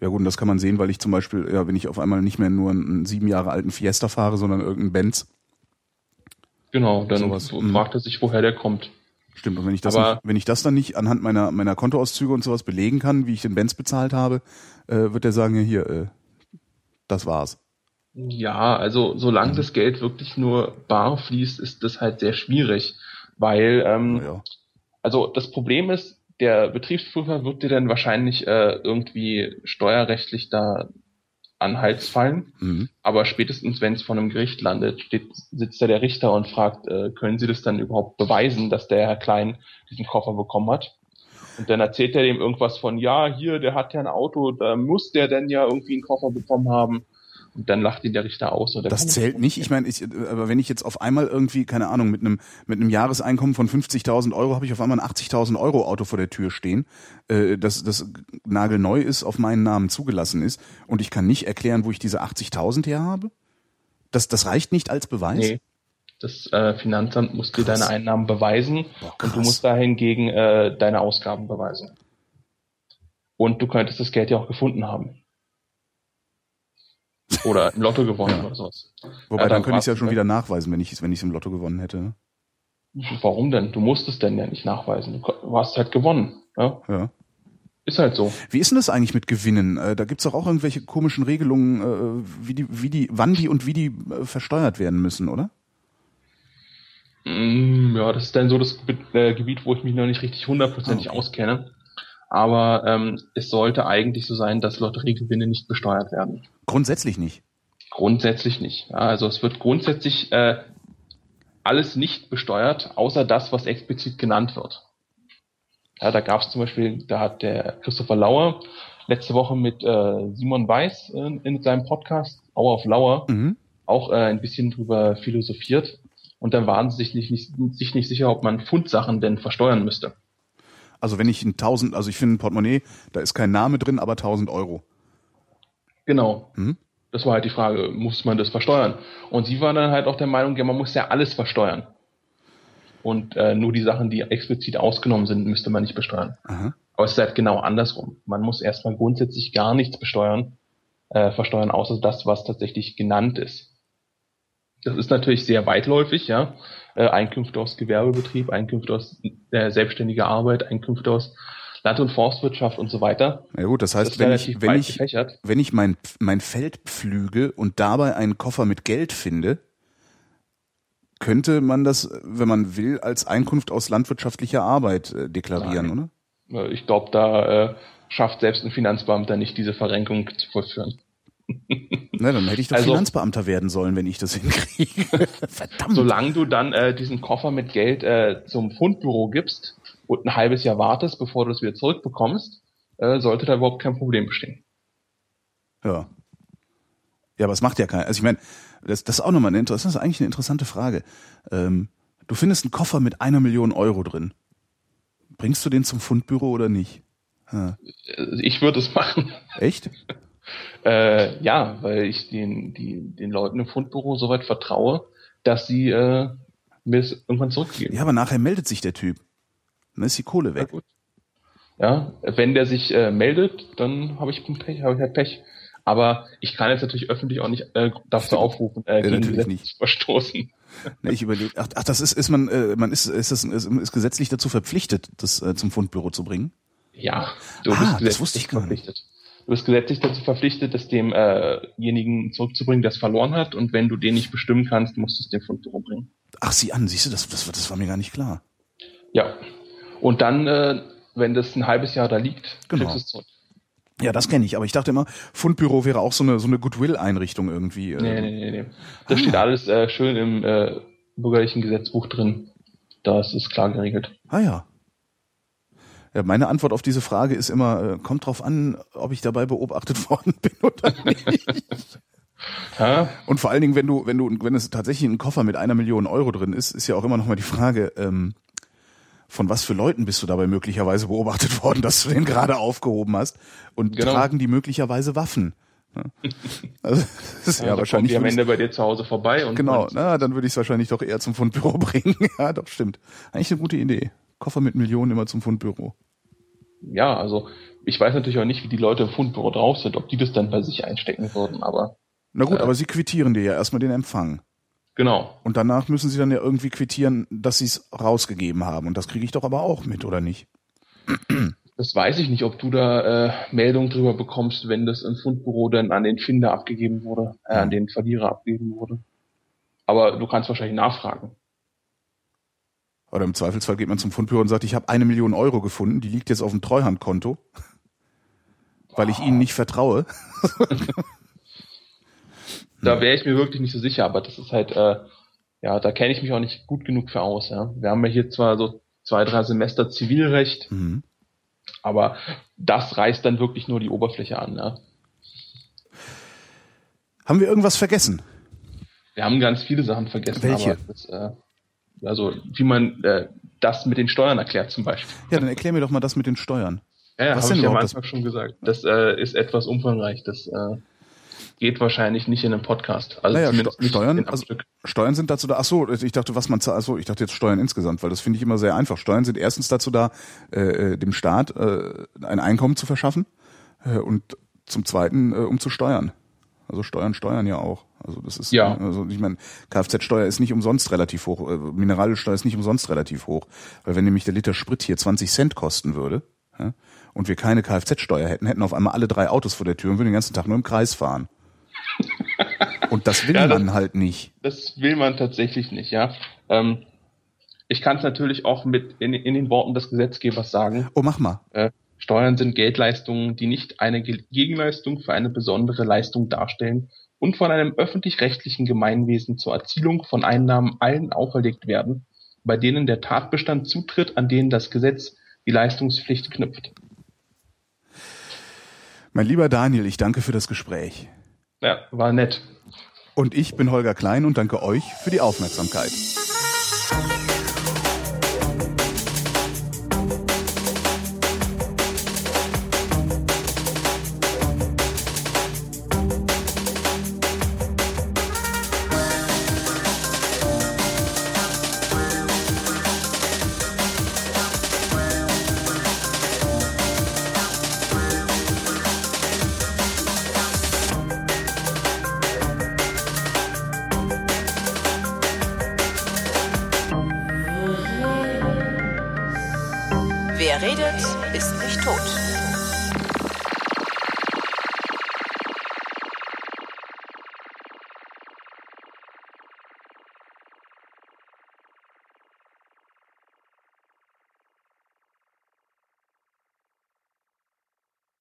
Ja gut, und das kann man sehen, weil ich zum Beispiel, ja, wenn ich auf einmal nicht mehr nur einen sieben Jahre alten Fiesta fahre, sondern irgendeinen Benz. Genau, dann Sowas, so mhm. fragt er sich, woher der kommt. Stimmt. Und wenn ich das, Aber- nicht, wenn ich das dann nicht anhand meiner meiner Kontoauszüge und sowas belegen kann, wie ich den Benz bezahlt habe, äh, wird der sagen, ja hier, äh, das war's. Ja, also solange Mhm. das Geld wirklich nur bar fließt, ist das halt sehr schwierig, weil ähm, Ja. also das Problem ist, der Betriebsprüfer wird dir dann wahrscheinlich äh, irgendwie steuerrechtlich da anhaltsfallen, Mhm. aber spätestens wenn es vor einem Gericht landet, steht, sitzt da der Richter und fragt, äh, können Sie das dann überhaupt beweisen, dass der Herr Klein diesen Koffer bekommen hat? Und dann erzählt er dem irgendwas von, ja, hier, der hat ja ein Auto, da muss der denn ja irgendwie einen Koffer bekommen haben. Und dann lacht ihn der Richter aus. Und der Das zählt nicht. Ich meine, ich, aber wenn ich jetzt auf einmal irgendwie, keine Ahnung, mit einem mit einem Jahreseinkommen von 50.000 Euro habe ich auf einmal ein 80.000 Euro Auto vor der Tür stehen, äh, das das nagelneu ist, auf meinen Namen zugelassen ist und ich kann nicht erklären, wo ich diese 80.000 her habe. Das das reicht nicht als Beweis. Nee. Das äh, Finanzamt muss dir Krass. deine Einnahmen beweisen Boah, und du musst dahingegen äh, deine Ausgaben beweisen. Und du könntest das Geld ja auch gefunden haben. Oder im Lotto gewonnen Ja. oder sowas. Wobei Ja, dann dann könnte ich es ja schon ne? wieder nachweisen, wenn ich wenn ich im Lotto gewonnen hätte. ne? Warum denn? Du musst es denn ja nicht nachweisen. Du hast halt gewonnen. Ja? Ja. Ist halt so. Wie ist denn das eigentlich mit Gewinnen? Äh, da gibt's doch auch irgendwelche komischen Regelungen, äh, wie die, wie die, wann die und wie die äh, versteuert werden müssen, oder? Mm, Ja, das ist dann so das Ge- Gebiet, wo ich mich noch nicht richtig hundertprozentig Ah, okay. auskenne. Aber ähm, es sollte eigentlich so sein, dass Lotteriegewinne nicht besteuert werden. Grundsätzlich nicht. Grundsätzlich nicht. Ja, also es wird grundsätzlich, äh, alles nicht besteuert, außer das, was explizit genannt wird. Ja, da gab es zum Beispiel, da hat der Christopher Lauer letzte Woche mit äh, Simon Weiß äh, in seinem Podcast Hour of Lauer Mhm. auch äh, ein bisschen drüber philosophiert. Und dann waren sie sich nicht, nicht, sich nicht sicher, ob man Fundsachen denn versteuern müsste. Also wenn ich ein 1000, also ich finde ein Portemonnaie, da ist kein Name drin, aber 1000 Euro. Genau. Mhm. Das war halt die Frage, muss man das versteuern? Und sie waren dann halt auch der Meinung, ja, man muss ja alles versteuern. Und äh, nur die Sachen, die explizit ausgenommen sind, müsste man nicht besteuern. Aha. Aber es ist halt genau andersrum. Man muss erstmal grundsätzlich gar nichts besteuern, äh, versteuern, außer das, was tatsächlich genannt ist. Das ist natürlich sehr weitläufig, ja. Äh, Einkünfte aus Gewerbebetrieb, Einkünfte aus äh, selbstständiger Arbeit, Einkünfte aus Land- und Forstwirtschaft und so weiter. Ja gut, das Das heißt, ist wenn ich, wenn ich, gefächert. wenn ich mein, mein Feld pflüge und dabei einen Koffer mit Geld finde, könnte man das, wenn man will, als Einkunft aus landwirtschaftlicher Arbeit äh, deklarieren, Nein. oder? Äh, Ich glaube, da äh, schafft selbst ein Finanzbeamter nicht diese Verrenkung zu vollführen. Na, dann hätte ich doch Also- Finanzbeamter werden sollen, wenn ich das hinkriege. [LAUGHS] Verdammt. Solange du dann äh, diesen Koffer mit Geld äh, zum Fundbüro gibst und ein halbes Jahr wartest, bevor du es wieder zurückbekommst, äh, sollte da überhaupt kein Problem bestehen. Ja. Ja, aber es macht ja keiner. Also ich meine, das, das ist auch nochmal eine interessante, das ist eigentlich eine interessante Frage. Ähm, du findest einen Koffer mit einer Million Euro drin. Bringst du den zum Fundbüro oder nicht? Ja. Äh, Ich würde es machen. Echt? Äh, ja, weil ich den, die, den Leuten im Fundbüro soweit vertraue, dass sie äh, mir es irgendwann zurückgeben. Ja, aber nachher meldet sich der Typ. Dann ist die Kohle Ja, weg. gut. Ja, wenn der sich äh, meldet, dann habe ich Pech, habe ich halt Pech. Aber ich kann jetzt natürlich öffentlich auch nicht äh, dazu [LAUGHS] aufrufen, äh, gegen natürlich Gesetz nicht. zu verstoßen. [LAUGHS] Ne, ich überlege, ach, ach, das ist, ist man, äh, man ist, ist, das, ist, ist gesetzlich dazu verpflichtet, das äh, zum Fundbüro zu bringen. Ja, du Ah, bist das wusste ich gar nicht. Du bist gesetzlich dazu verpflichtet, das demjenigen zurückzubringen, der es verloren hat. Und wenn du den nicht bestimmen kannst, musst du es dem Fundbüro bringen. Ach, sieh an, siehst du, das, das, das war mir gar nicht klar. Ja. Und dann, äh, wenn das ein halbes Jahr da liegt, Genau. kriegst du es zurück. Ja, das kenne ich, aber ich dachte immer, Fundbüro wäre auch so eine, so eine Goodwill-Einrichtung irgendwie. äh. Nee, nee, nee, nee. Das Ah. steht alles äh, schön im äh, bürgerlichen Gesetzbuch drin. Das ist klar geregelt. Ah ja. Ja, meine Antwort auf diese Frage ist immer, äh, kommt drauf an, ob ich dabei beobachtet [LAUGHS] worden bin oder nicht. Ja, Und vor allen Dingen, wenn du, wenn du, wenn es tatsächlich ein Koffer mit einer Million Euro drin ist, ist ja auch immer noch mal die Frage, ähm, von was für Leuten bist du dabei möglicherweise beobachtet worden, dass du den gerade aufgehoben hast und Genau. tragen die möglicherweise Waffen? Ja. Also, das ist ja, kommt wahrscheinlich. die am Ende bei dir zu Hause vorbei und Genau, na, dann würde ich es wahrscheinlich doch eher zum Fundbüro [LAUGHS] bringen. ja, doch, stimmt. Eigentlich eine gute Idee. Koffer mit Millionen immer zum Fundbüro. ja, also ich weiß natürlich auch nicht, wie die Leute im Fundbüro drauf sind, ob die das dann bei sich einstecken würden, aber Na gut, Äh. aber sie quittieren dir ja erstmal den Empfang. genau. Und danach müssen sie dann ja irgendwie quittieren, dass sie es rausgegeben haben. Und das kriege ich doch aber auch mit, oder nicht? Das weiß ich nicht, ob du da äh, Meldungen drüber bekommst, wenn das im Fundbüro dann an den Finder abgegeben wurde, äh, an den Verlierer abgegeben wurde. Aber du kannst wahrscheinlich nachfragen. Oder im Zweifelsfall geht man zum Fundbüro und sagt, ich habe eine Million Euro gefunden, die liegt jetzt auf dem Treuhandkonto, weil ich ihnen nicht vertraue. Da wäre ich mir wirklich nicht so sicher, aber das ist halt, äh, ja, da kenne ich mich auch nicht gut genug für aus. Ja. Wir haben ja hier zwar so zwei, drei Semester Zivilrecht, Mhm. aber das reißt dann wirklich nur die Oberfläche an. Ja. Haben wir irgendwas vergessen? Wir haben ganz viele Sachen vergessen, Welche? aber das, äh, also wie man äh, das mit den Steuern erklärt zum Beispiel. Ja, dann erklär mir doch mal das mit den Steuern. Ja, ja habe ich ja am das- Anfang schon gesagt. Das äh, ist etwas umfangreich. Das äh, geht wahrscheinlich nicht in einem Podcast. Also Naja, Sto- Steuern, also. Steuern sind dazu da, ach so, ich dachte, was man zahlt, ach so, ich dachte jetzt Steuern insgesamt, weil das finde ich immer sehr einfach. Steuern sind erstens dazu da, äh, äh, dem Staat äh, ein Einkommen zu verschaffen äh, und zum Zweiten, äh, um zu steuern. Also Steuern steuern ja auch. Also das ist, Ja. also ich meine, Kfz-Steuer ist nicht umsonst relativ hoch, äh, Mineralölsteuer ist nicht umsonst relativ hoch, weil wenn nämlich der Liter Sprit hier 20 Cent kosten würde ja, und wir keine Kfz-Steuer hätten, hätten auf einmal alle drei Autos vor der Tür und würden den ganzen Tag nur im Kreis fahren. [LAUGHS] Und das will Ja, das- man halt nicht. Das will man tatsächlich nicht, ja. Ähm, ich kann es natürlich auch mit in, in den Worten des Gesetzgebers sagen. Oh, mach mal. Äh, Steuern sind Geldleistungen, die nicht eine Gegenleistung für eine besondere Leistung darstellen und von einem öffentlich-rechtlichen Gemeinwesen zur Erzielung von Einnahmen allen auferlegt werden, bei denen der Tatbestand zutritt, an den das Gesetz die Leistungspflicht knüpft. Mein lieber Daniel, ich danke für das Gespräch. Ja, war nett. Und ich bin Holger Klein und danke euch für die Aufmerksamkeit.